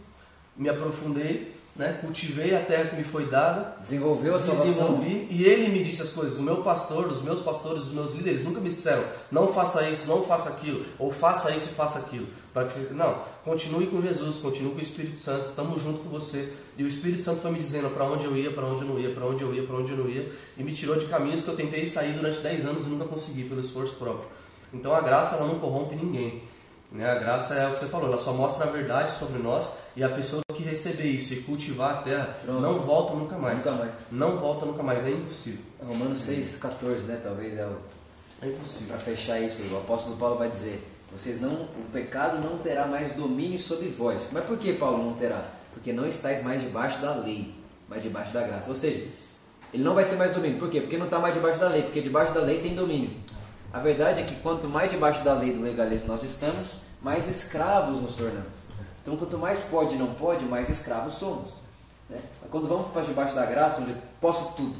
Me aprofundei, né? cultivei a terra que me foi dada, Desenvolveu a salvação. desenvolvi e ele me disse as coisas. O meu pastor, os meus pastores, os meus líderes nunca me disseram não faça isso, não faça aquilo, ou faça isso e faça aquilo. Para que você... Não, continue com Jesus, continue com o Espírito Santo, estamos junto com você. E o Espírito Santo foi me dizendo para onde eu ia, para onde eu não ia, para onde eu ia, para onde eu não ia, e me tirou de caminhos que eu tentei sair durante 10 anos e nunca consegui pelo esforço próprio. Então a graça ela não corrompe ninguém. Né? A graça é o que você falou, ela só mostra a verdade sobre nós e a pessoa que receber isso e cultivar a terra Pronto. não volta nunca mais. Nunca mais. Não volta nunca mais, é impossível. Romanos 6, 14, né? Talvez é o É impossível. Para fechar isso, o apóstolo Paulo vai dizer: vocês não, o pecado não terá mais domínio sobre vós. Mas por que Paulo não terá? Porque não estáis mais debaixo da lei, mas debaixo da graça. Ou seja, ele não vai ter mais domínio. Por quê? Porque não está mais debaixo da lei, porque debaixo da lei tem domínio. A verdade é que quanto mais debaixo da lei do legalismo nós estamos, mais escravos nos tornamos. Então, quanto mais pode e não pode, mais escravos somos. Né? Quando vamos para debaixo da graça, onde eu posso tudo,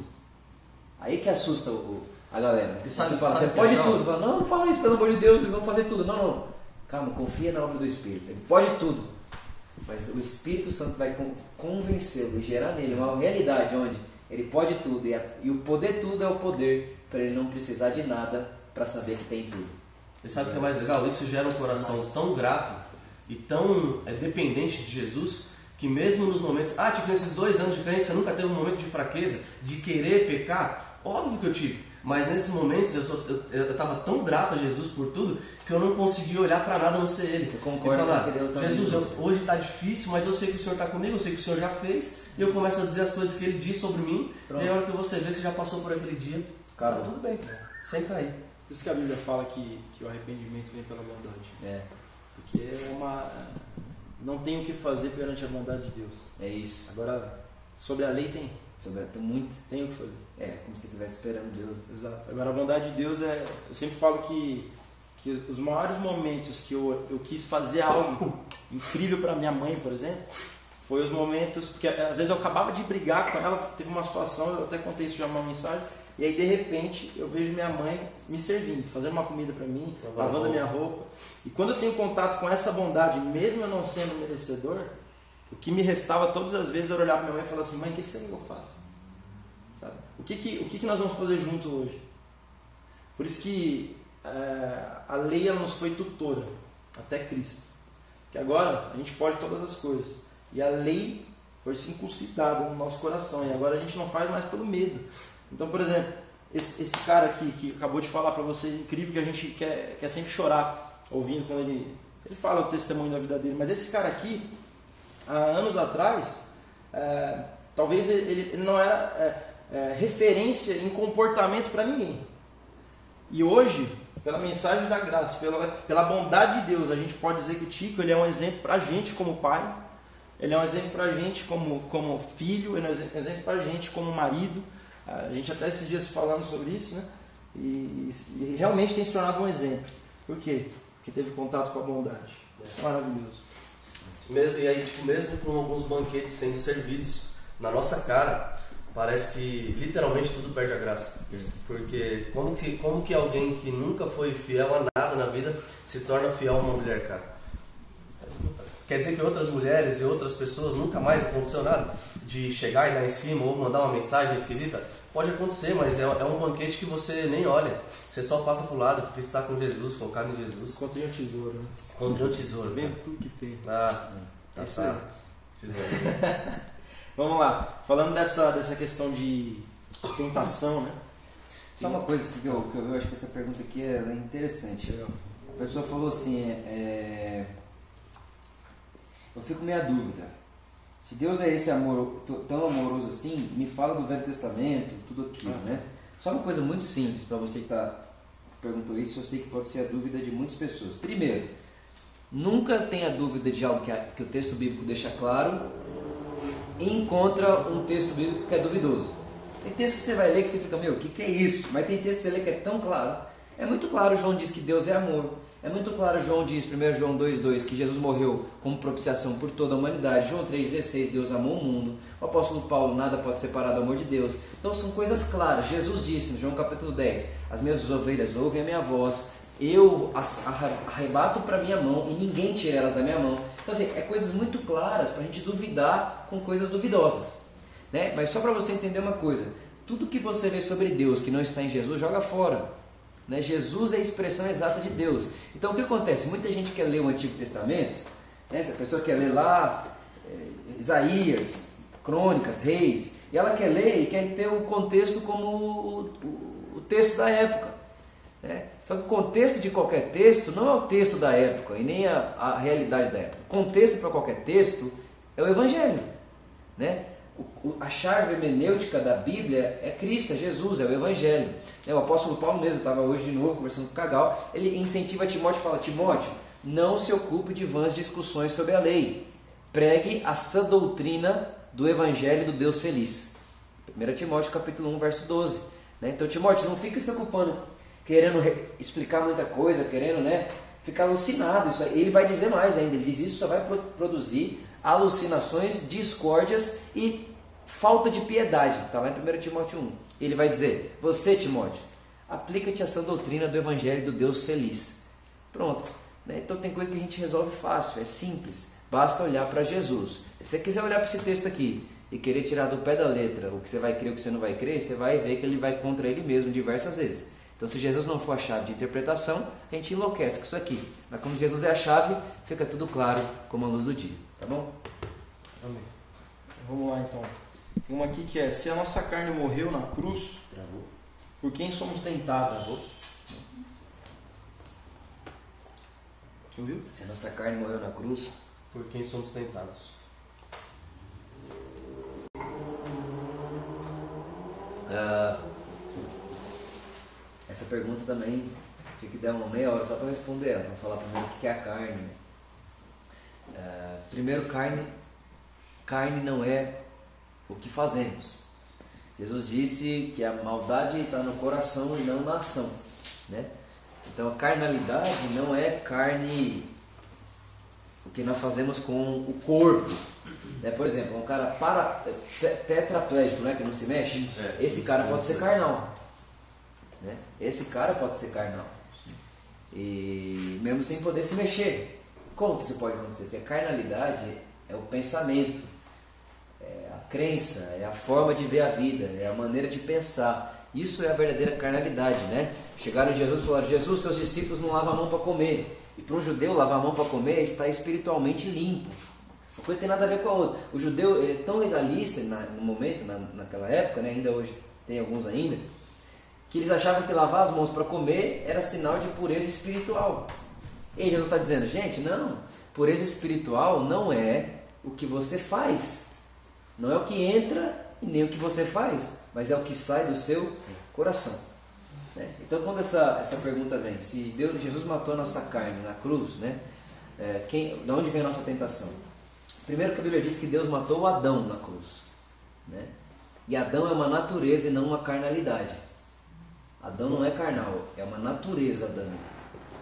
aí que assusta o, a galera. sabe- você fala, sabe você é pode legal? tudo. Fala, não, não fala isso, pelo amor de Deus, eles vão fazer tudo. Não, não. Calma, confia na obra do Espírito. Ele pode tudo. Mas o Espírito Santo vai con- convencê-lo e gerar nele uma realidade onde ele pode tudo. E, e o poder tudo é o poder para ele não precisar de nada para saber que tem tudo. E sabe o que é mais legal? Isso gera um coração tão grato e tão é, dependente de Jesus que mesmo nos momentos. Ah, tipo, nesses dois anos de crente você nunca teve um momento de fraqueza, de querer pecar? Óbvio que eu tive. Mas nesses momentos eu, sou, eu, eu tava tão grato a Jesus por tudo que eu não conseguia olhar para nada a não ser Ele. Você concorda falar, com Deus Jesus, eu- isso?" hoje está difícil, mas eu sei que o Senhor está comigo, eu sei que o Senhor já fez. E eu começo a dizer as coisas que Ele diz sobre mim. Pronto. E a hora que você vê, você já passou por aquele dia. Acabou. Tá tudo bem, sem cair. Por isso que a Bíblia fala que, que o arrependimento vem pela bondade. É, Porque é uma. Não tem o que fazer perante a bondade de Deus. é isso. Agora, sobre a lei tem. Sobre, tem muito. Tem o que fazer. É, como se estivesse esperando Deus. Exato. Agora, a bondade de Deus é. Eu sempre falo que, que os maiores momentos que eu, eu quis fazer algo incrível para minha mãe, por exemplo, foi os momentos. Porque às vezes eu acabava de brigar com ela, teve uma situação, eu até contei isso já numa mensagem, e aí de repente eu vejo minha mãe me servindo, fazendo uma comida para mim, Lavando lavando a roupa. minha roupa. E quando eu tenho contato com essa bondade, mesmo eu não sendo merecedor, o que me restava todas as vezes era olhar para minha mãe e falar assim: mãe, o que, que você quer que eu faça? Sabe? O, que, que, o que, que nós vamos fazer junto hoje? Por isso que é, a lei ela nos foi tutora até Cristo. Que agora a gente pode todas as coisas. E a lei foi circuncidada no nosso coração. E agora a gente não faz mais pelo medo. Então, por exemplo, esse, esse cara aqui que acabou de falar para vocês, incrível que a gente quer, quer sempre chorar ouvindo quando ele, ele fala o testemunho da vida dele. Mas esse cara aqui, há anos atrás, é, talvez ele, ele não era é, é, referência em comportamento para ninguém. E hoje, pela mensagem da graça, pela, pela bondade de Deus, a gente pode dizer que o Tico ele é um exemplo para a gente como pai, ele é um exemplo para a gente como, como filho, ele é um exemplo para a gente como marido. A gente até esses dias falando sobre isso, né? E, e realmente tem se tornado um exemplo. Por quê? Porque teve contato com a bondade. Isso é maravilhoso. Mesmo, e aí, tipo, mesmo com alguns banquetes sendo servidos na nossa cara, parece que literalmente tudo perde a graça. Porque como que, como que alguém que nunca foi fiel a nada na vida se torna fiel a uma mulher, cara? Quer dizer que outras mulheres e outras pessoas nunca mais aconteceu nada? De chegar e dar em cima ou mandar uma mensagem esquisita? Pode acontecer, mas é, é um banquete que você nem olha. Você só passa pro lado porque está com Jesus, focado em Jesus. Encontrei um tesouro, né? Encontrei um tesouro. Vendo tudo que tem. Ah, tá aí. tá. Tesouro. Vamos lá. Falando dessa, dessa questão de tentação, né? Só uma coisa que eu, que eu, eu acho que essa pergunta aqui é é interessante. A pessoa falou assim, é, eu fico meio a dúvida. Se Deus é esse amor tão amoroso assim, me fala do Velho Testamento, tudo aquilo, né? Só uma coisa muito simples para você que tá, perguntou isso, eu sei que pode ser a dúvida de muitas pessoas. Primeiro, nunca tenha dúvida de algo que, a- que o texto bíblico deixa claro e encontra um texto bíblico que é duvidoso. Tem texto que você vai ler que você fica, meu, o que, que é isso? Mas tem texto que você lê que é tão claro. É muito claro, João diz que Deus é amor. É muito claro, João diz, 1 João 2,2, que Jesus morreu como propiciação por toda a humanidade. João 3,16, Deus amou o mundo. O apóstolo Paulo, nada pode separar do amor de Deus. Então são coisas claras. Jesus disse, no João capítulo 10, as minhas ovelhas ouvem a minha voz, eu as arrebato para minha mão e ninguém tira elas da minha mão. Então assim, é coisas muito claras para a gente duvidar com coisas duvidosas. Né? Mas só para você entender uma coisa, tudo que você vê sobre Deus que não está em Jesus, joga fora. Né? Jesus é a expressão exata de Deus. Então o que acontece? Muita gente quer ler o Antigo Testamento, né? pessoa quer ler lá eh, Isaías, Crônicas, Reis, e ela quer ler e quer ter o contexto como o, o- o texto da época. né? Só que o contexto de qualquer texto não é o texto da época e nem a, a realidade da época. O contexto para qualquer texto é o Evangelho. Né? A chave hermenêutica da Bíblia é Cristo, é Jesus, é o Evangelho. Né, O apóstolo Paulo mesmo estava hoje de novo conversando com Cagal. Ele incentiva Timóteo e fala: Timóteo, não se ocupe de vãs discussões sobre a lei. Pregue a sã doutrina do Evangelho do Deus feliz. 1 Timóteo capítulo 1, verso 12. né? Então, Timóteo, não fica se ocupando, querendo re- explicar muita coisa, querendo né, ficar alucinado. Isso aí. Ele vai dizer mais ainda. Ele diz isso só vai pro- produzir alucinações, discórdias e falta de piedade. Está lá em 1 Timóteo 1. Ele vai dizer: Você, Timóteo, aplica-te a essa doutrina do Evangelho do Deus feliz. Pronto. né? Então tem coisa que a gente resolve fácil, é simples. Basta olhar para Jesus. Se você quiser olhar para esse texto aqui e querer tirar do pé da letra o que você vai crer e o que você não vai crer, você vai ver que ele vai contra ele mesmo diversas vezes. Então, se Jesus não for a chave de interpretação, a gente enlouquece com isso aqui. Mas como Jesus é a chave, fica tudo claro como a luz do dia. Tá bom? Amém. Vamos lá então. Uma aqui que é: Se a nossa carne morreu na cruz, Travou. por quem somos tentados? Você ouviu? Se a nossa carne morreu na cruz, Por quem somos tentados. Ah, essa pergunta também tinha que dar uma meia hora só para responder ela, para falar primeiro o que é a carne. Ah, primeiro, carne, carne não é o que fazemos. Jesus disse que a maldade está no coração e não na ação. Né? Então a carnalidade não é carne o que nós fazemos com o corpo. Né? Por exemplo, um cara para, te- tetraplégico, né? que não se mexe, É. esse cara pode ser carnal. Né? Esse cara pode ser carnal. E mesmo sem poder se mexer. Como que isso pode acontecer? Porque a carnalidade é o pensamento, crença, é a forma de ver a vida, é a maneira de pensar. Isso é a verdadeira carnalidade, né? Chegaram em Jesus e falaram: Jesus, seus discípulos não lavam a mão para comer. E para um judeu, lavar a mão para comer é estar espiritualmente limpo. Uma coisa tem nada a ver com a outra. O judeu é tão legalista na- no momento, na, naquela época, né? ainda hoje tem alguns ainda, que eles achavam que lavar as mãos para comer era sinal de pureza espiritual. E Jesus está dizendo, gente, não, pureza espiritual não é o que você faz, não é o que entra e nem o que você faz, mas é o que sai do seu coração. né? Então, quando essa, essa pergunta vem, se Deus, Jesus matou a nossa carne na cruz, né? É, quem, de onde vem a nossa tentação? Primeiro que a Bíblia diz que Deus matou Adão na cruz. Né? E Adão é uma natureza e não uma carnalidade. Adão não é carnal, é uma natureza adâmica.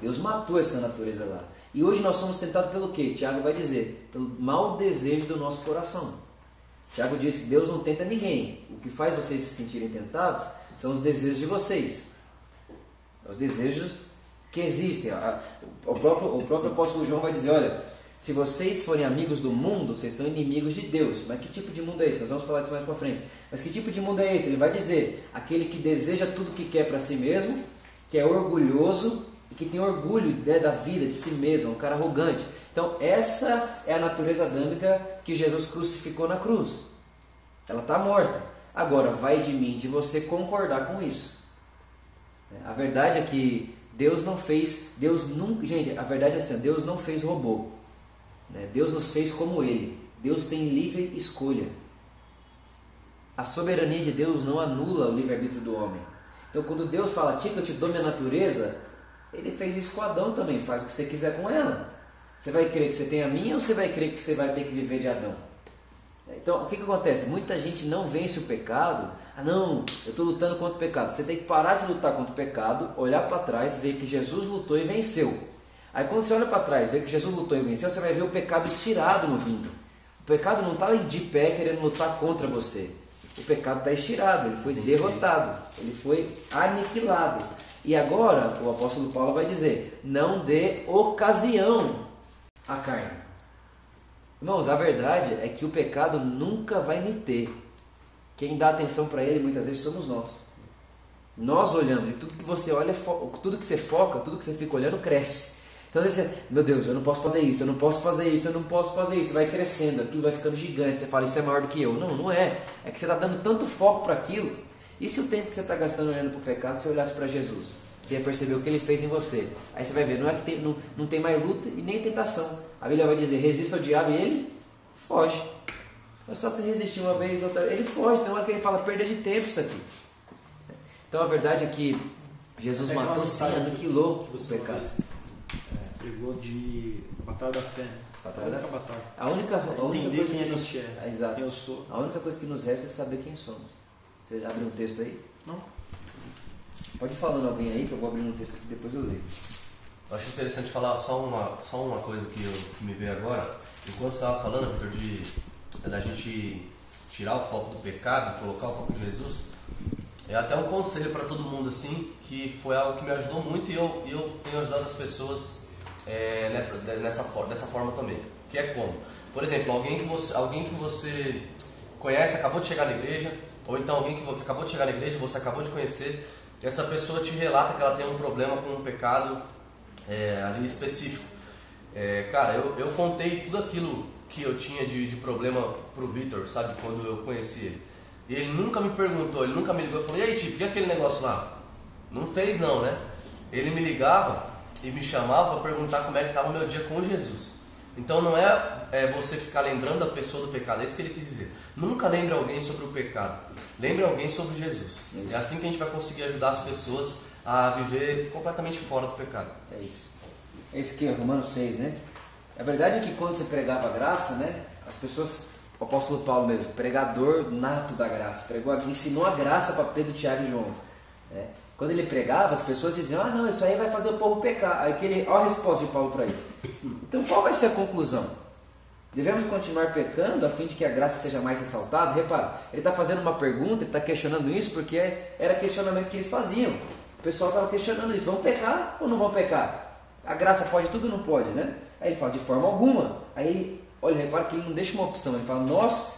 Deus matou essa natureza lá. E hoje nós somos tentados pelo quê? Tiago vai dizer, pelo mau desejo do nosso coração. Tiago diz que Deus não tenta ninguém. O que faz vocês se sentirem tentados são os desejos de vocês. Os desejos que existem. O próprio, o próprio apóstolo João vai dizer, olha, Se vocês forem amigos do mundo, vocês são inimigos de Deus. Mas que tipo de mundo é esse? Nós vamos falar disso mais pra frente. Mas que tipo de mundo é esse? Ele vai dizer: aquele que deseja tudo que quer para si mesmo, que é orgulhoso e que tem orgulho né, da vida, de si mesmo, um cara arrogante. Então, essa é a natureza adâmica que Jesus crucificou na cruz. Ela está morta. Agora, vai de mim, de você concordar com isso. A verdade é que Deus não fez, Deus nunca, gente, a verdade é assim, Deus não fez robô. Né? Deus nos fez como Ele. Deus tem livre escolha. A soberania de Deus não anula o livre-arbítrio do homem. Então, quando Deus fala, Tica, eu te dou minha natureza, Ele fez isso com Adão também, faz o que você quiser com ela. Você vai crer que você tem a minha ou você vai crer que você vai ter que viver de Adão? Então, o que, que acontece? Muita gente não vence o pecado. Ah, não, eu estou lutando contra o pecado. Você tem que parar de lutar contra o pecado, olhar para trás, ver que Jesus lutou e venceu. Aí, quando você olha para trás, vê que Jesus lutou e venceu, você vai ver o pecado estirado no ringue. O pecado não está de pé querendo lutar contra você. O pecado está estirado, ele foi derrotado, ele foi aniquilado. E agora, o apóstolo Paulo vai dizer: não dê ocasião à carne. Irmãos, a verdade é que o pecado nunca vai me ter. Quem dá atenção para ele muitas vezes somos nós. Nós olhamos e tudo que você olha, tudo que você foca, tudo que você fica olhando cresce. Então você, meu Deus, eu não posso fazer isso, eu não posso fazer isso, eu não posso fazer isso. Vai crescendo, aquilo vai ficando gigante. Você fala, isso é maior do que eu. Não, não é. É que você está dando tanto foco para aquilo. E se o tempo que você está gastando olhando para o pecado, você olhasse para Jesus? Você ia perceber o que ele fez em você. Aí você vai ver, não é que tem, não, não tem mais luta e nem tentação. A Bíblia vai dizer, resista ao diabo e ele foge. É só você resistir uma vez, outra ele foge. Então é que ele fala, perda de tempo isso aqui. Então a verdade é que Jesus matou sim, aniquilou os pecados. É, pregou de batalha da fé. Batalha da fé. Batalha. A única, a única coisa que nos, é, é, exato. A única coisa que nos resta é saber quem somos. Você abre um texto aí? Pode ir falando alguém aí, que eu vou abrir um texto aqui depois eu leio. Eu acho interessante falar só uma, só uma coisa que, eu, que me veio agora. Enquanto você estava falando, Vitor, de da gente tirar o foco do pecado, colocar o foco de Jesus, é até um conselho para todo mundo assim, que foi algo que me ajudou muito e eu, eu tenho ajudado as pessoas é, nessa, nessa, dessa forma também. Que é como? Por exemplo, alguém que você, alguém que você conhece, acabou de chegar na igreja, ou então alguém que acabou de chegar na igreja, você acabou de conhecer, essa pessoa te relata que ela tem um problema com um pecado é, ali específico. É, cara, eu, eu contei tudo aquilo que eu tinha de, de problema pro Vitor, sabe, quando eu conheci ele. E ele nunca me perguntou, ele nunca me ligou e falou, e aí, tipo, e aquele negócio lá? Não fez não, né? Ele me ligava e me chamava para perguntar como é que estava o meu dia com Jesus. Então não é, é, você ficar lembrando a pessoa do pecado, é isso que ele quis dizer. Nunca lembre alguém sobre o pecado, lembre alguém sobre Jesus. É, é assim que a gente vai conseguir ajudar as pessoas a viver completamente fora do pecado. É isso. Esse aqui é Romanos 6, né? A verdade é que quando você pregava a graça, né? As pessoas, o apóstolo Paulo mesmo, pregador nato da graça, pregou, ensinou a graça para Pedro, Tiago e João. Né? Quando ele pregava, as pessoas diziam: Ah, não, isso aí vai fazer o povo pecar. Aí que ele, olha a resposta de Paulo para isso. Então, qual vai ser a conclusão? Devemos continuar pecando a fim de que a graça seja mais ressaltada? Repara, ele está fazendo uma pergunta, ele está questionando isso porque era questionamento que eles faziam. O pessoal estava questionando isso: vão pecar ou não vão pecar? A graça pode tudo ou não pode, né? Aí ele fala: de forma alguma. Aí olha, repara que ele não deixa uma opção, ele fala: nós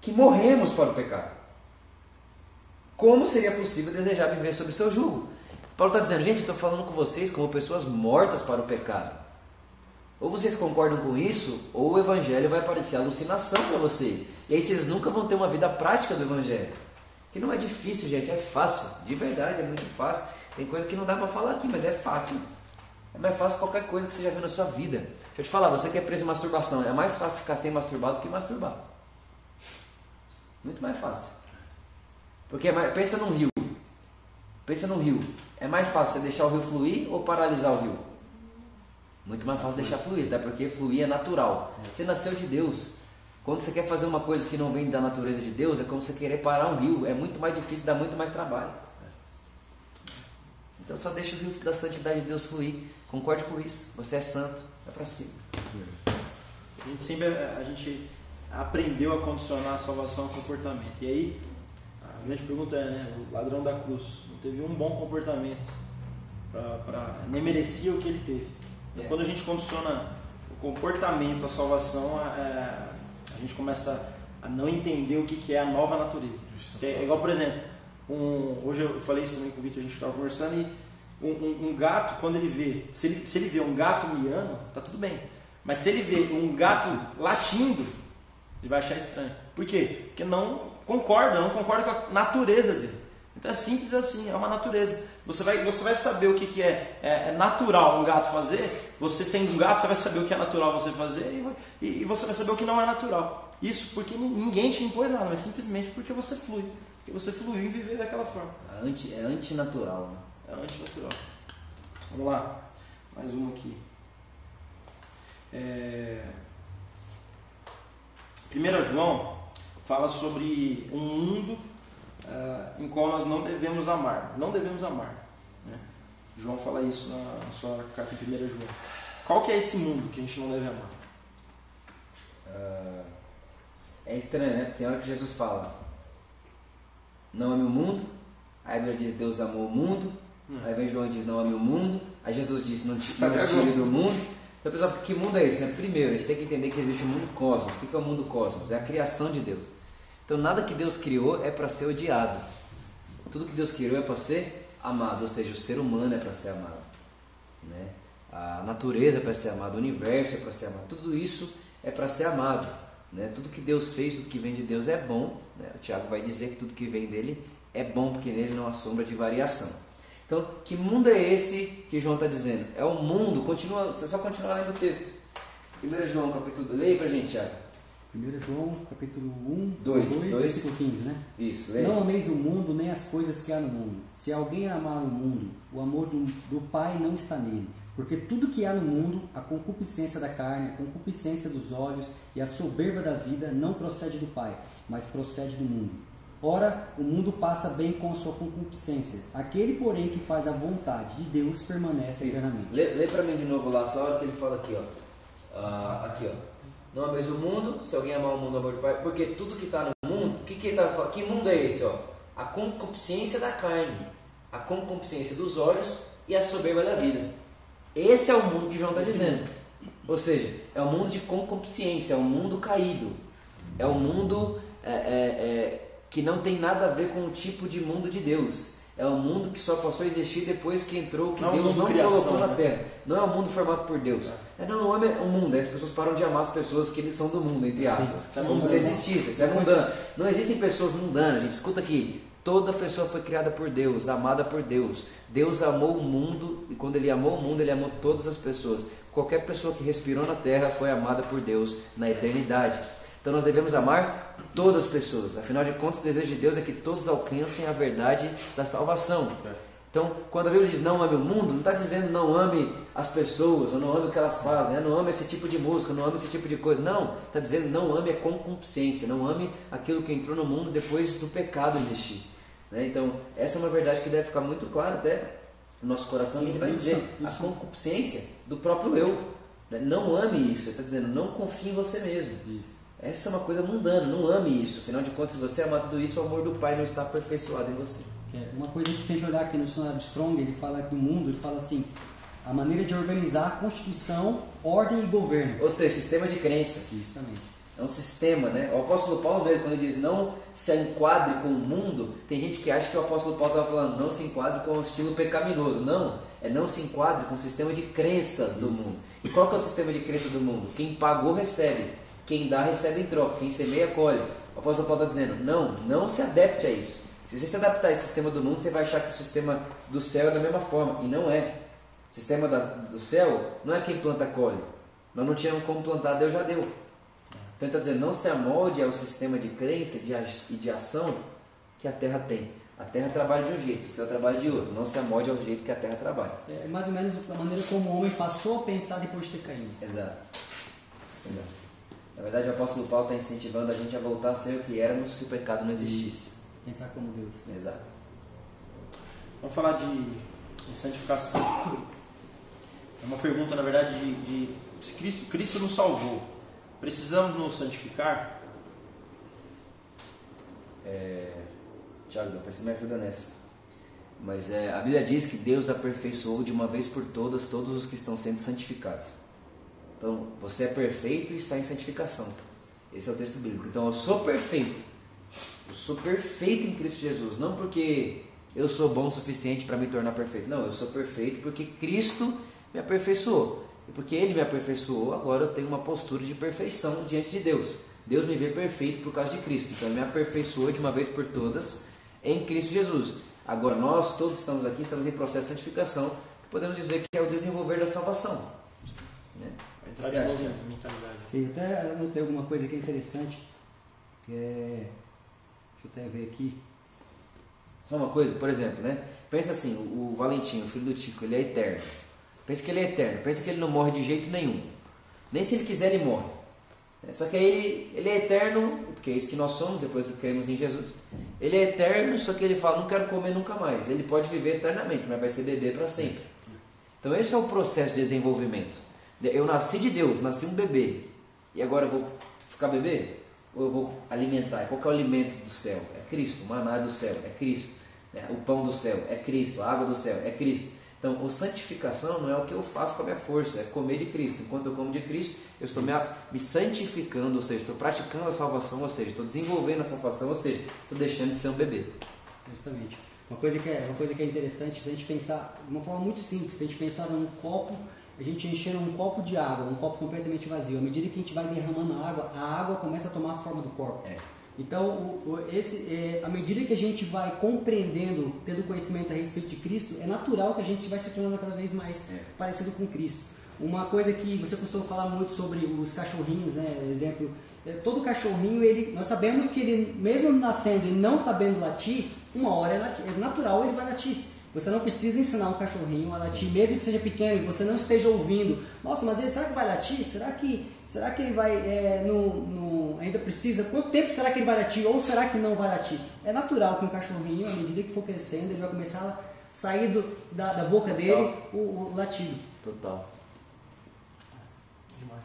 que morremos para o pecado. Como seria possível desejar viver sob seu jugo? Paulo está dizendo, gente, estou falando com vocês como pessoas mortas para o pecado. Ou vocês concordam com isso, ou o evangelho vai parecer alucinação para vocês. E aí vocês nunca vão ter uma vida prática do evangelho. Que não é difícil, gente, é fácil. De verdade, é muito fácil. Tem coisa que não dá para falar aqui, mas é fácil. É mais fácil qualquer coisa que você já viu na sua vida. Deixa eu te falar, você que é preso em masturbação, é mais fácil ficar sem masturbar do que masturbar. Muito mais fácil. Porque é pensa num rio. Pensa num rio. É mais fácil você deixar o rio fluir ou paralisar o rio? Muito mais fácil deixar fluir, até porque fluir é natural. Você nasceu de Deus. Quando você quer fazer uma coisa que não vem da natureza de Deus, é como você querer parar um rio. É muito mais difícil, dá muito mais trabalho. Então só deixa o rio da santidade de Deus fluir. Concorde com isso. Você é santo. É para cima. A gente sempre a gente aprendeu a condicionar a salvação ao comportamento. E aí, a grande pergunta é, né? O ladrão da cruz não teve um bom comportamento. Pra, pra nem merecia o que ele teve. Então, é. quando a gente condiciona o comportamento, a salvação, é, a gente começa a não entender o que, que é a nova natureza. É igual, por exemplo, um, hoje eu falei isso também com o Vitor, a gente estava conversando, e um, um- um gato, quando ele vê, se ele, se ele vê um gato miando, tá tudo bem. Mas se ele vê um gato latindo, ele vai achar estranho. Por quê? Porque não concorda, não concorda com a natureza dele. Então é simples assim, é uma natureza. Você vai, você vai saber o que, que é, é- é natural um gato fazer, você sendo um gato, você vai saber o que é natural você fazer e, e- e você vai saber o que não é natural. Isso porque ni- ninguém te impôs nada, mas simplesmente porque você flui. Porque você fluiu em viver daquela forma. É anti- é antinatural. Né? É antinatural. Vamos lá. Mais uma aqui. É... 1 João fala sobre um mundo ah, em qual nós não devemos amar. Não devemos amar. João fala isso na sua carta em 1 João. Qual que é esse mundo que a gente não deve amar? Ah, é estranho, né? Tem hora que Jesus fala: Não ame o mundo. Aí a Bíblia diz: Deus amou o mundo. Aí vem João e diz: Não ame o mundo. Aí Jesus diz: Não te não tire do mundo. Então, pessoal, que mundo é esse? Né? Primeiro, a gente tem que entender que existe o mundo cosmos. O que é o mundo cosmos? É a criação de Deus. Então, nada que Deus criou é para ser odiado. Tudo que Deus criou é para ser amado, ou seja, o ser humano é para ser amado. Né? A natureza é para ser amada, o universo é para ser amado. Tudo isso é para ser amado. Né? Tudo que Deus fez, tudo que vem de Deus é bom. Né? O Tiago vai dizer que tudo que vem dele é bom, porque nele não há sombra de variação. Então, que mundo é esse que João está dizendo? É um mundo, continua, você só continua lendo o texto. 1 João capítulo, leia pra gente, Tiago. 1 João, capítulo 1, Dois, 2, dois. versículo 15, né? Isso, leia. Não ameis o mundo nem as coisas que há no mundo. Se alguém amar o mundo, o amor do, do Pai não está nele. Porque tudo que há no mundo, a concupiscência da carne, a concupiscência dos olhos e a soberba da vida, não procede do Pai, mas procede do mundo. Ora, o mundo passa bem com a sua concupiscência. Aquele, porém, que faz a vontade de Deus permanece Isso. eternamente. Lê, lê pra mim de novo lá, só a hora que ele fala aqui, ó. Ah, aqui, ó. Não ameis o mundo, se alguém amar o mundo, amor do Pai. Porque tudo que está no mundo, que, que tá? Que mundo é esse, ó? A concupiscência da carne, a concupiscência dos olhos e a soberba da vida. Esse é o mundo que João está dizendo. Ou seja, é um mundo de concupiscência, é um mundo caído. É um mundo é, é, é, que não tem nada a ver com o tipo de mundo de Deus. É um mundo que só passou a existir depois que entrou que Não é Deus não criação, colocou na né? terra. Não é um mundo formado por Deus. É, não, não é um mundo. As pessoas param de amar as pessoas que eles são do mundo, entre aspas. Isso é Como se existisse. Isso é mundano. Não existem pessoas mundanas, gente. Escuta aqui. Toda pessoa foi criada por Deus, amada por Deus. Deus amou o mundo e quando Ele amou o mundo, Ele amou todas as pessoas. Qualquer pessoa que respirou na terra foi amada por Deus na eternidade. Então nós devemos amar todas as pessoas. Afinal de contas, o desejo de Deus é que todos alcancem a verdade da salvação. Então, quando a Bíblia diz não ame o mundo, não está dizendo não ame as pessoas, ou não ame o que elas fazem, né? não ame esse tipo de música, não ame esse tipo de coisa. Não, está dizendo não ame a concupiscência, não ame aquilo que entrou no mundo depois do pecado existir. né? Então, essa é uma verdade que deve ficar muito clara até no nosso coração, e ele vai Isso, dizer a concupiscência do próprio eu. né? Não ame isso, ele está dizendo não confie em você mesmo. Isso. Essa é uma coisa mundana, não ame isso. Afinal de contas, se você amar tudo isso, o amor do Pai não está aperfeiçoado em você. É, uma coisa que gente olhar aqui no dicionário Strong, ele fala do mundo, ele fala assim, a maneira de organizar a constituição, ordem e governo. Ou seja, sistema de crenças. Justamente. É um sistema, né? O apóstolo Paulo mesmo, quando ele diz não se enquadre com o mundo, tem gente que acha que o apóstolo Paulo estava falando não se enquadre com o estilo pecaminoso. Não, é não se enquadre com o sistema de crenças do mundo. E qual que é o sistema de crença do mundo? Quem pagou recebe, quem dá recebe em troca, quem semeia colhe. O apóstolo Paulo está dizendo, não, não se adapte a isso. Se você se adaptar a esse sistema do mundo, você vai achar que o sistema do céu é da mesma forma, e não é. O sistema da- do céu não é quem planta colhe. Nós não tínhamos como plantar, Deus já deu. Então ele está dizendo, não se amolde ao sistema de crença e de ação que a terra tem. A terra trabalha de um jeito, o céu trabalha de outro. Não se amolde ao jeito que a terra trabalha. É mais ou menos a maneira como o homem passou a pensar depois de ter caído. Exato. Exato. Na verdade, o apóstolo Paulo está incentivando a gente a voltar a ser o que éramos se o pecado não existisse. Pensar como Deus. Exato. Vamos falar de, de santificação. É uma pergunta, na verdade, de, de se Cristo, Cristo nos salvou. Precisamos nos santificar? É... Tiago, depois você me ajuda nessa. Mas é, a Bíblia diz que Deus aperfeiçoou de uma vez por todas todos os que estão sendo santificados. Então, você é perfeito e está em santificação. Esse é o texto bíblico. Então, eu sou perfeito. Eu sou perfeito em Cristo Jesus. Não porque eu sou bom o suficiente para me tornar perfeito. Não, eu sou perfeito porque Cristo me aperfeiçoou. E porque Ele me aperfeiçoou, agora eu tenho uma postura de perfeição diante de Deus. Deus me vê perfeito por causa de Cristo. Então, Ele me aperfeiçoou de uma vez por todas em Cristo Jesus. Agora, nós todos estamos aqui, estamos em processo de santificação, que podemos dizer que é o desenvolver da salvação. Né? Mentalidade. Sim, até anotei alguma coisa que é interessante. É, deixa eu até ver aqui. Só uma coisa, por exemplo, né? Pensa assim, o, o Valentim, o filho do Tico, ele é eterno. Pensa que ele é eterno, pensa que ele não morre de jeito nenhum. Nem se ele quiser ele morre. É, Só que aí ele, ele é eterno, porque é isso que nós somos depois que cremos em Jesus. Ele é eterno, só que ele fala, não quero comer nunca mais. Ele pode viver eternamente, mas vai ser bebê para sempre. Então esse é o processo de desenvolvimento. Eu nasci de Deus, nasci um bebê. E agora eu vou ficar bebê? Ou eu vou alimentar? Qual é o alimento do céu? É Cristo. O maná do céu é Cristo. né? O pão do céu é Cristo. A água do céu é Cristo. Então, a santificação não é o que eu faço com a minha força, é comer de Cristo. Enquanto eu como de Cristo, eu estou me, me santificando, ou seja, estou praticando a salvação, ou seja, estou desenvolvendo a salvação, ou seja, estou deixando de ser um bebê. Justamente. Uma coisa que é, uma coisa que é interessante, se a gente pensar de uma forma muito simples, se a gente pensar num copo, a gente enchendo um copo de água, um copo completamente vazio, à medida que a gente vai derramando a água, a água começa a tomar a forma do corpo. É. Então, o, o- esse, é, à medida que a gente vai compreendendo, tendo conhecimento a respeito de Cristo, é natural que a gente vai se tornando cada vez mais É. parecido com Cristo. Uma coisa que você costuma falar muito sobre os cachorrinhos, né? Exemplo, é, todo cachorrinho, ele, nós sabemos que ele, mesmo nascendo e não sabendo latir, uma hora é, lati- é natural ele vai latir. Você não precisa ensinar um cachorrinho a latir, mesmo que seja pequeno e você não esteja ouvindo. Nossa, mas ele, será que vai latir? Será que, será que ele vai, é, no, no- ainda precisa? Quanto tempo será que ele vai latir? Ou será que não vai latir? É natural que um cachorrinho, à medida que for crescendo, ele vai começar a sair do- da, da boca dele o, o latido. Total. Demais.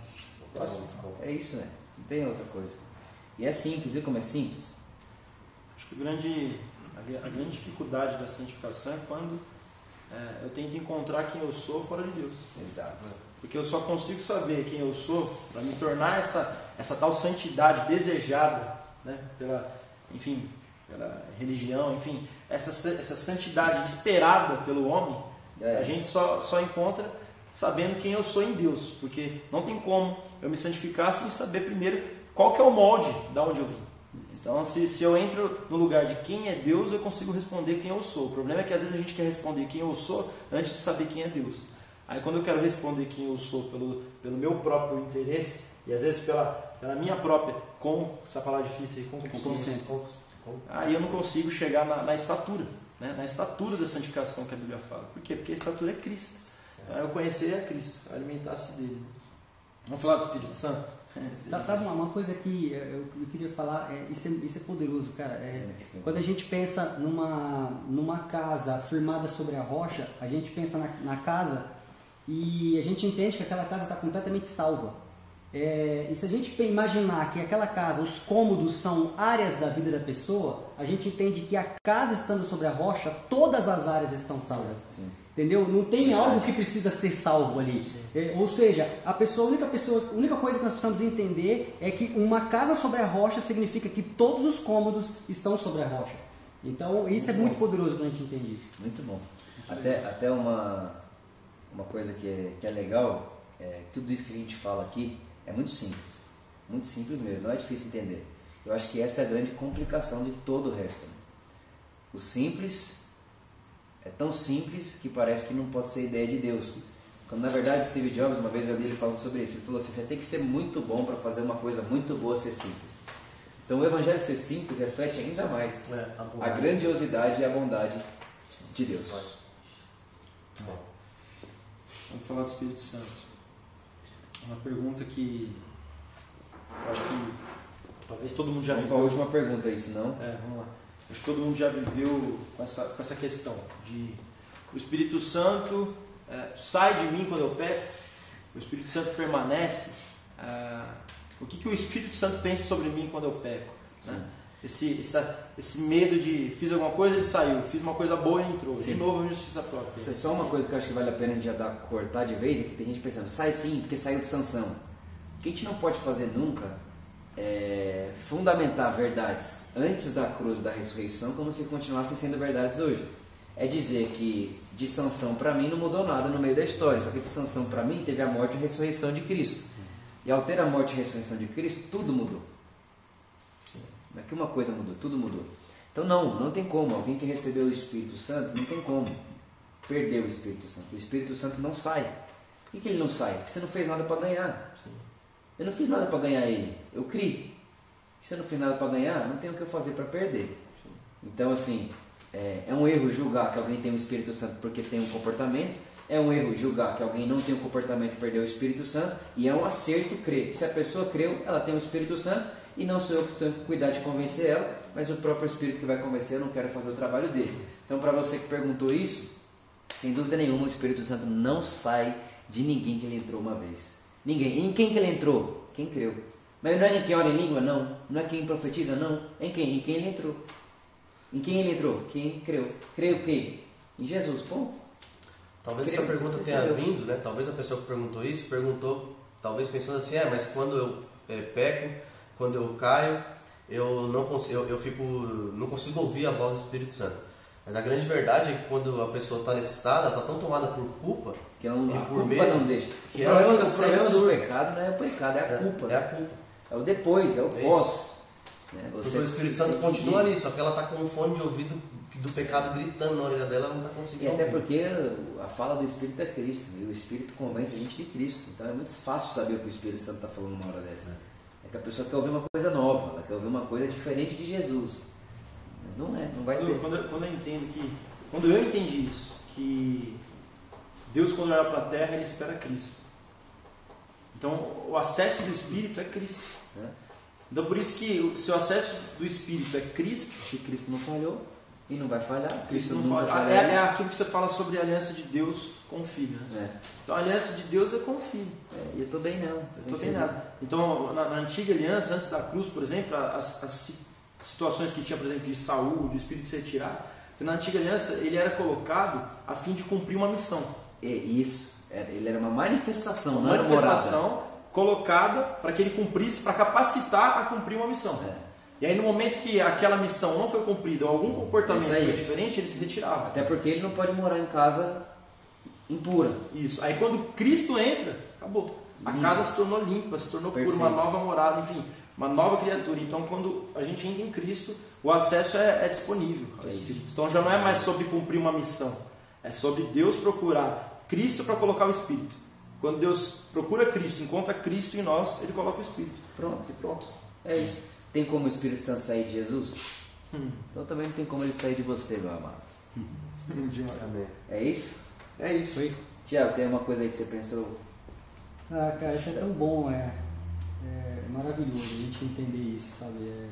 Próximo. É isso, né? Não tem outra coisa. E é simples, viu como é simples? Acho que o grande, a, gra- a grande dificuldade da santificação é quando é, eu tento encontrar quem eu sou fora de Deus. Exato. Porque eu só consigo saber quem eu sou para me tornar essa, essa tal santidade desejada né, pela, enfim, pela religião, enfim, essa, sa- essa santidade esperada pelo homem, É. a gente só, só encontra sabendo quem eu sou em Deus. Porque não tem como eu me santificar sem saber primeiro qual que é o molde da onde eu vim. Então, se, se eu entro no lugar de quem é Deus, eu consigo responder quem eu sou. O problema é que às vezes a gente quer responder quem eu sou antes de saber quem é Deus. Aí, quando eu quero responder quem eu sou pelo, pelo meu próprio interesse, e às vezes pela, pela minha própria, com essa palavra difícil aí, com consciência, aí eu não consigo chegar na, na estatura, né? na estatura da santificação que a Bíblia fala. Por quê? Porque a estatura é Cristo. Então, eu conhecer a Cristo, alimentar-se dele. Vamos falar do Espírito Santo? Sabe, uma, coisa que eu, queria falar, é, isso, é, isso é poderoso, cara. É, quando a gente pensa numa, numa casa firmada sobre a rocha, a gente pensa na, na casa e a gente entende que aquela casa está completamente salva. É, e se a gente imaginar que aquela casa, os cômodos são áreas da vida da pessoa, a gente entende que a casa estando sobre a rocha, todas as áreas estão salvas. Sim. Entendeu? Não tem algo que precisa ser salvo ali. É, ou seja, a pessoa, a única pessoa, a única coisa que nós precisamos entender é que uma casa sobre a rocha significa que todos os cômodos estão sobre a rocha. Então, isso é muito poderoso quando a gente entende isso. Muito bom. Até, até uma, uma coisa que é, que é legal, é, tudo isso que a gente fala aqui é muito simples. Muito simples mesmo, não é difícil entender. Eu acho que essa é a grande complicação de todo o resto. né? O simples é tão simples que parece que não pode ser ideia de Deus. Quando na verdade Steve Jobs, uma vez eu li ele falando sobre isso, ele falou assim, você tem que ser muito bom para fazer uma coisa muito boa ser simples. Então o evangelho ser simples reflete ainda mais É, a grandiosidade e a bondade de Deus. Vamos falar do Espírito Santo. Uma pergunta que eu acho que talvez todo mundo já Vamos para a última pergunta aí, senão. É, vamos lá. Acho que todo mundo já viveu com essa, com essa questão de o Espírito Santo é, sai de mim quando eu peco, o Espírito Santo permanece. ah, o que, que o Espírito Santo pensa sobre mim quando eu peco? né? Esse, essa, esse medo de fiz alguma coisa, ele saiu, fiz uma coisa boa, ele entrou. Sim. De novo, a justiça própria. Isso é só uma coisa que eu acho que vale a pena a gente já dar, cortar de vez, é que tem gente pensando, sai sim, porque saiu de sanção. O que a gente não pode fazer nunca é fundamentar verdades antes da cruz da ressurreição como se continuassem sendo verdades hoje. É dizer que de sanção para mim não mudou nada no meio da história, só que de sanção para mim teve a morte e a ressurreição de Cristo. E ao ter a morte e a ressurreição de Cristo, tudo mudou. Não é que uma coisa mudou, tudo mudou. Então não, não tem como. Alguém que recebeu o Espírito Santo, não tem como perder o Espírito Santo. O Espírito Santo não sai. Por que, que ele não sai? Porque você não fez nada para ganhar. Eu não fiz nada para ganhar ele. Eu criei. Se eu não fiz nada para ganhar, não tenho o que eu fazer para perder. Então, assim, é, é um erro julgar que alguém tem o Espírito Santo porque tem um comportamento. É um erro julgar que alguém não tem um comportamento e perdeu o Espírito Santo. E é um acerto crer. Se a pessoa creu, ela tem o Espírito Santo. E não sou eu que tenho que cuidar de convencer ela, mas o próprio Espírito que vai convencer, eu não quero fazer o trabalho dele. Então, para você que perguntou isso, sem dúvida nenhuma, o Espírito Santo não sai de ninguém que ele entrou uma vez. Ninguém. Em quem que ele entrou? Quem creu. Mas não é em quem ora em língua? Não. Não é quem profetiza? Não. Em quem? Em quem ele entrou. Em quem ele entrou? Quem creu. Creu quem? Em Jesus, ponto. Talvez Creio, essa pergunta tenha vindo, né? Talvez a pessoa que perguntou isso perguntou, talvez pensando assim, é, mas quando eu é, peco, quando eu caio, eu não consigo, eu, eu fico, não consigo ouvir a voz do Espírito Santo. Mas a grande verdade é que quando a pessoa está nesse estado, ela está tão tomada por culpa, Que não, E a por culpa medo, não deixa. que o ela problema, fica o problema do pecado não é o pecado, é a culpa. é a culpa. É o depois, é o pós. Né? Porque o Espírito Santo continua ali, só que ela está com um fone de ouvido do pecado gritando na orelha dela, ela não está E conseguindo até ouvir. porque a fala do Espírito é Cristo, e o Espírito convence a gente de Cristo. Então é muito fácil saber o que o Espírito Santo está falando uma hora dessa. É que a pessoa quer ouvir uma coisa nova, ela quer ouvir uma coisa diferente de Jesus. Mas não é, não vai Quando, ter. quando eu, quando eu entendo que. Quando eu entendi isso, que Deus, quando olha para a terra, ele espera Cristo. Então, o acesso do Espírito é Cristo. né? Então, por isso que o- se o acesso do Espírito é Cristo, Se Cristo não falhou, e não vai falhar, Cristo Cristo não falharia. É, é aquilo que você fala sobre a aliança de Deus com o Filho. Né? É, Então, a aliança de Deus é com o Filho. é, e eu estou bem nela. Eu estou bem nada. Então, na, na antiga aliança, antes da cruz, por exemplo, as, as si- situações que tinha, por exemplo, de Saúl, de espírito se retirar, na antiga aliança ele era colocado a fim de cumprir uma missão. É isso, é, ele era uma manifestação, Uma não era morada. manifestação colocada para que ele cumprisse, para capacitar a cumprir uma missão. É. E aí, no momento que aquela missão não foi cumprida ou algum comportamento Isso aí. foi diferente, ele se retirava. Até porque ele não pode morar em casa impura. Isso. Aí, quando Cristo entra, acabou. A Limpa. casa se tornou limpa, se tornou pura, uma Perfeito. nova morada, enfim, uma nova criatura. Então, quando a gente entra em Cristo, o acesso é, é disponível ao É. Espírito. Então, já não é mais sobre cumprir uma missão, é sobre Deus procurar Cristo para colocar o Espírito. Quando Deus procura Cristo, encontra Cristo em nós, ele coloca o Espírito. Pronto. E pronto. É isso. Tem como o Espírito Santo sair de Jesus? Hum. Então também não tem como ele sair de você, meu amado. Amém. É isso? É isso. Tiago, tem uma coisa aí que você pensou? Ah, cara, isso é tão bom, é, é maravilhoso a gente entender isso, sabe? É,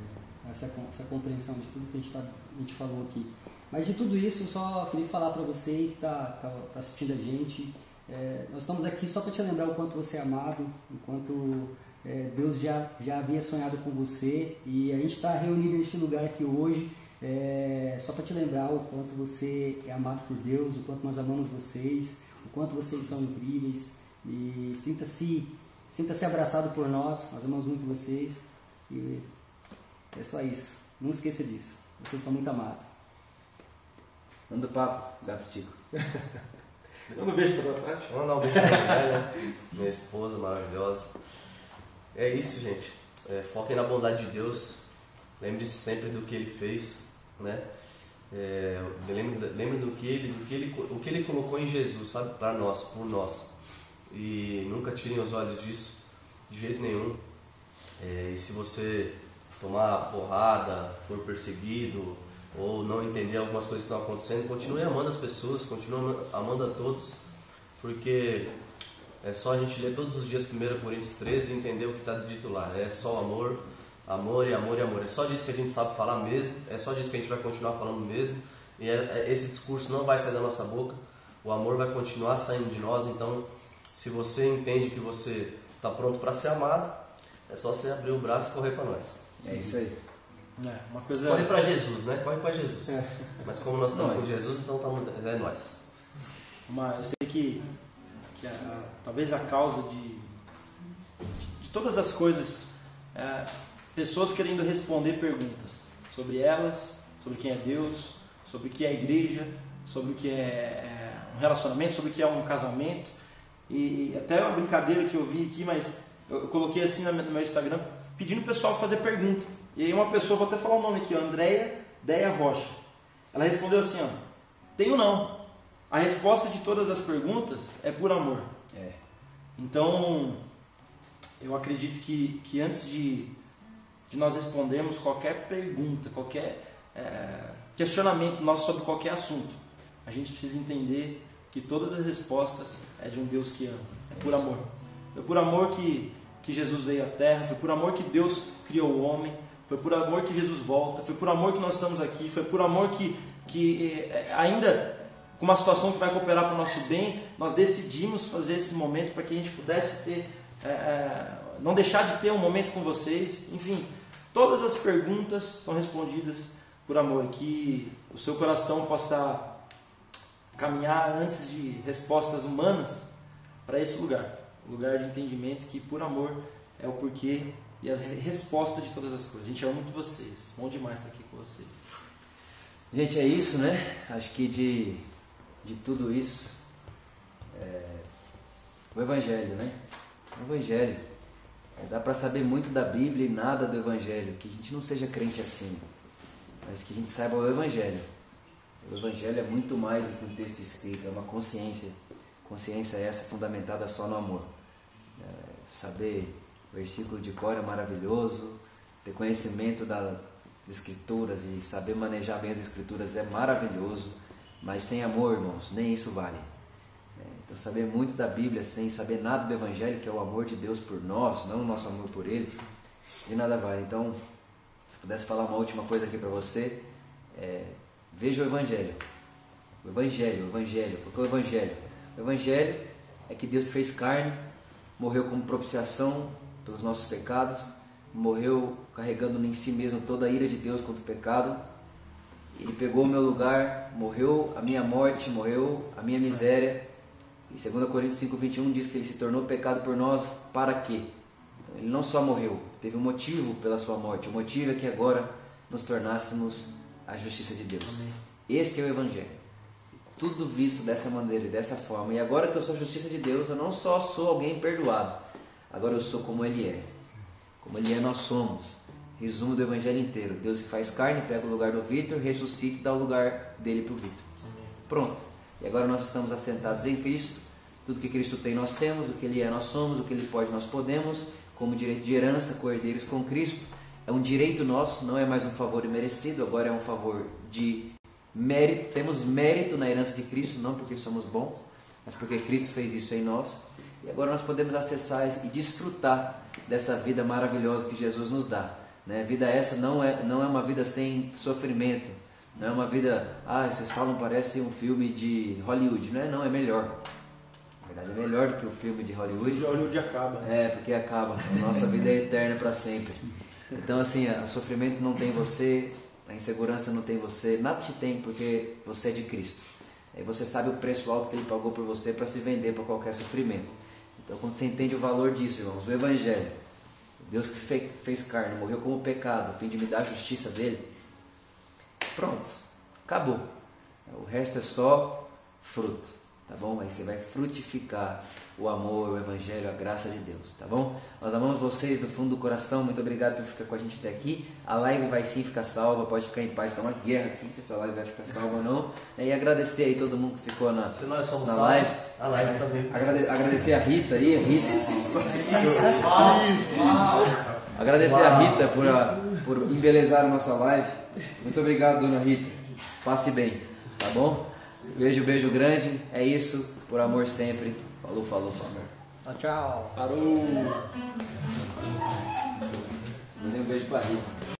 essa, essa compreensão de tudo que a gente, tá, a gente falou aqui. Mas de tudo isso, só queria falar para você que está tá, tá assistindo a gente. é, nós estamos aqui só para te lembrar o quanto você é amado, o quanto é, Deus já, já havia sonhado com você e a gente está reunido neste lugar aqui hoje é, só para te lembrar o quanto você é amado por Deus, o quanto nós amamos vocês, o quanto vocês são incríveis e sinta-se sinta-se abraçado por nós, nós amamos muito vocês e é só isso. Não esqueça disso. Vocês são muito amados. Manda o papo, gato Tico. Não vejo para trás. Vamos mandar um beijo pra minha, né? minha esposa maravilhosa. É isso, gente. É, foquem na bondade de Deus. Lembre-se sempre do que Ele fez, né? É, lembre, lembre do que ele, do que ele, o que ele colocou em Jesus, sabe, para nós, por nós. E nunca tirem os olhos disso, de jeito nenhum. É, e se você tomar porrada, for perseguido ou não entender algumas coisas que estão acontecendo, continue amando as pessoas, continue ama- amando a todos, porque é só a gente ler todos os dias 1 Coríntios 13 e entender o que está dito lá. É só amor, amor e amor e amor. É só disso que a gente sabe falar mesmo, é só disso que a gente vai continuar falando mesmo. E é- é- esse discurso não vai sair da nossa boca, o amor vai continuar saindo de nós. Então, se você entende que você está pronto para ser amado, é só você abrir o braço e correr para nós. É isso aí. É, uma coisa. Corre pra Jesus, né? Corre pra Jesus. É. Mas como nós estamos Nós. com Jesus, então tamo, é nós. Uma, eu sei que, que a- talvez a causa de, de todas as coisas, é, pessoas querendo responder perguntas sobre elas, sobre quem é Deus, sobre o que é a igreja, sobre o que é, é um relacionamento, sobre o que é um casamento. E, até uma brincadeira que eu vi aqui, mas eu, eu coloquei assim no meu Instagram, pedindo o pessoal fazer pergunta. E aí uma pessoa, vou até falar o nome aqui, Andréia Deia Rocha. Ela respondeu assim, ó, tenho não. A resposta de todas as perguntas é por amor. É. Então, eu acredito que, que antes de, de nós respondermos qualquer pergunta, qualquer é, questionamento nosso sobre qualquer assunto, a gente precisa entender que todas as respostas é de um Deus que ama. É por amor. Foi por amor que, que Jesus veio à Terra, foi por amor que Deus criou o homem, foi por amor que Jesus volta, foi por amor que nós estamos aqui, foi por amor que, que eh, ainda com uma situação que vai cooperar para o nosso bem, nós decidimos fazer esse momento para que a gente pudesse ter, eh, não deixar de ter um momento com vocês. Enfim, todas as perguntas são respondidas por amor, que o seu coração possa caminhar antes de respostas humanas para esse lugar, lugar de entendimento que por amor é o porquê e as re- respostas de todas as coisas. A gente ama muito vocês, bom demais estar aqui com vocês. Gente, é isso, né? Acho que de, de tudo isso, é, o Evangelho, né? O Evangelho. É, dá para saber muito da Bíblia e nada do Evangelho. Que a gente não seja crente assim, mas que a gente saiba o Evangelho. O Evangelho é muito mais do que um texto escrito, é uma consciência. Consciência essa fundamentada só no amor. É, saber versículo de cor é maravilhoso, ter conhecimento das escrituras e saber manejar bem as escrituras é maravilhoso, mas sem amor, irmãos, nem isso vale. É, Então, saber muito da Bíblia sem saber nada do Evangelho, que é o amor de Deus por nós, não o nosso amor por Ele, de nada vale. Então, se pudesse falar uma última coisa aqui para você, é, veja o Evangelho. O Evangelho, o Evangelho, porque o Evangelho? O Evangelho é que Deus fez carne, morreu como propiciação pelos nossos pecados, morreu carregando em si mesmo toda a ira de Deus contra o pecado. Ele pegou o meu lugar, morreu a minha morte, morreu a minha miséria. E 2 Coríntios 5:21 diz que ele se tornou pecado por nós para quê? Então, ele não só morreu, teve um motivo pela sua morte. O motivo é que agora nos tornássemos a justiça de Deus. Esse é o evangelho. Tudo visto dessa maneira e dessa forma. E agora que eu sou a justiça de Deus, eu não só sou alguém perdoado, agora eu sou como Ele é. Como Ele é, nós somos. Resumo do Evangelho inteiro: Deus se faz carne, pega o lugar do Vitor, ressuscita e dá o lugar dele para o Vitor. Pronto. E agora nós estamos assentados em Cristo. Tudo que Cristo tem, nós temos. O que Ele é, nós somos. O que Ele pode, nós podemos. Como direito de herança, cordeiros com Cristo. É um direito nosso, não é mais um favor imerecido, agora é um favor de mérito. Temos mérito na herança de Cristo, não porque somos bons, mas porque Cristo fez isso em nós. E agora nós podemos acessar e desfrutar dessa vida maravilhosa que Jesus nos dá. Né? Vida essa não é, não é uma vida sem sofrimento, não é uma vida, ah, vocês falam parece um filme de Hollywood, não é? Não, é melhor. Na verdade é melhor do que o filme de Hollywood. Hoje Hollywood acaba. É, porque acaba. A nossa vida é eterna para sempre. Então, assim, o sofrimento não tem você, a insegurança não tem você, nada te tem porque você é de Cristo. Aí você sabe o preço alto que Ele pagou por você para se vender para qualquer sofrimento. Então, quando você entende o valor disso, irmãos, o Evangelho, Deus que fe- fez carne, morreu como pecado, a fim de me dar a justiça dele, pronto, acabou. O resto é só fruto, tá bom? Aí você vai frutificar o amor, o evangelho, a graça de Deus, tá bom? Nós amamos vocês do fundo do coração, muito obrigado por ficar com a gente até aqui. A live vai sim ficar salva, pode ficar em paz, está uma guerra aqui se essa live vai ficar salva ou não. E agradecer aí todo mundo que ficou na, Se nós somos na live. a live também. Agrade- agradecer a Rita aí, a Rita. Agradecer a Rita por, a- por embelezar a nossa live. Muito obrigado, dona Rita. Passe bem, tá bom? Beijo, beijo grande. É isso. Por amor sempre. Falou, falou, falou. Tchau, tchau. Parou! Mandei um beijo pra Rita.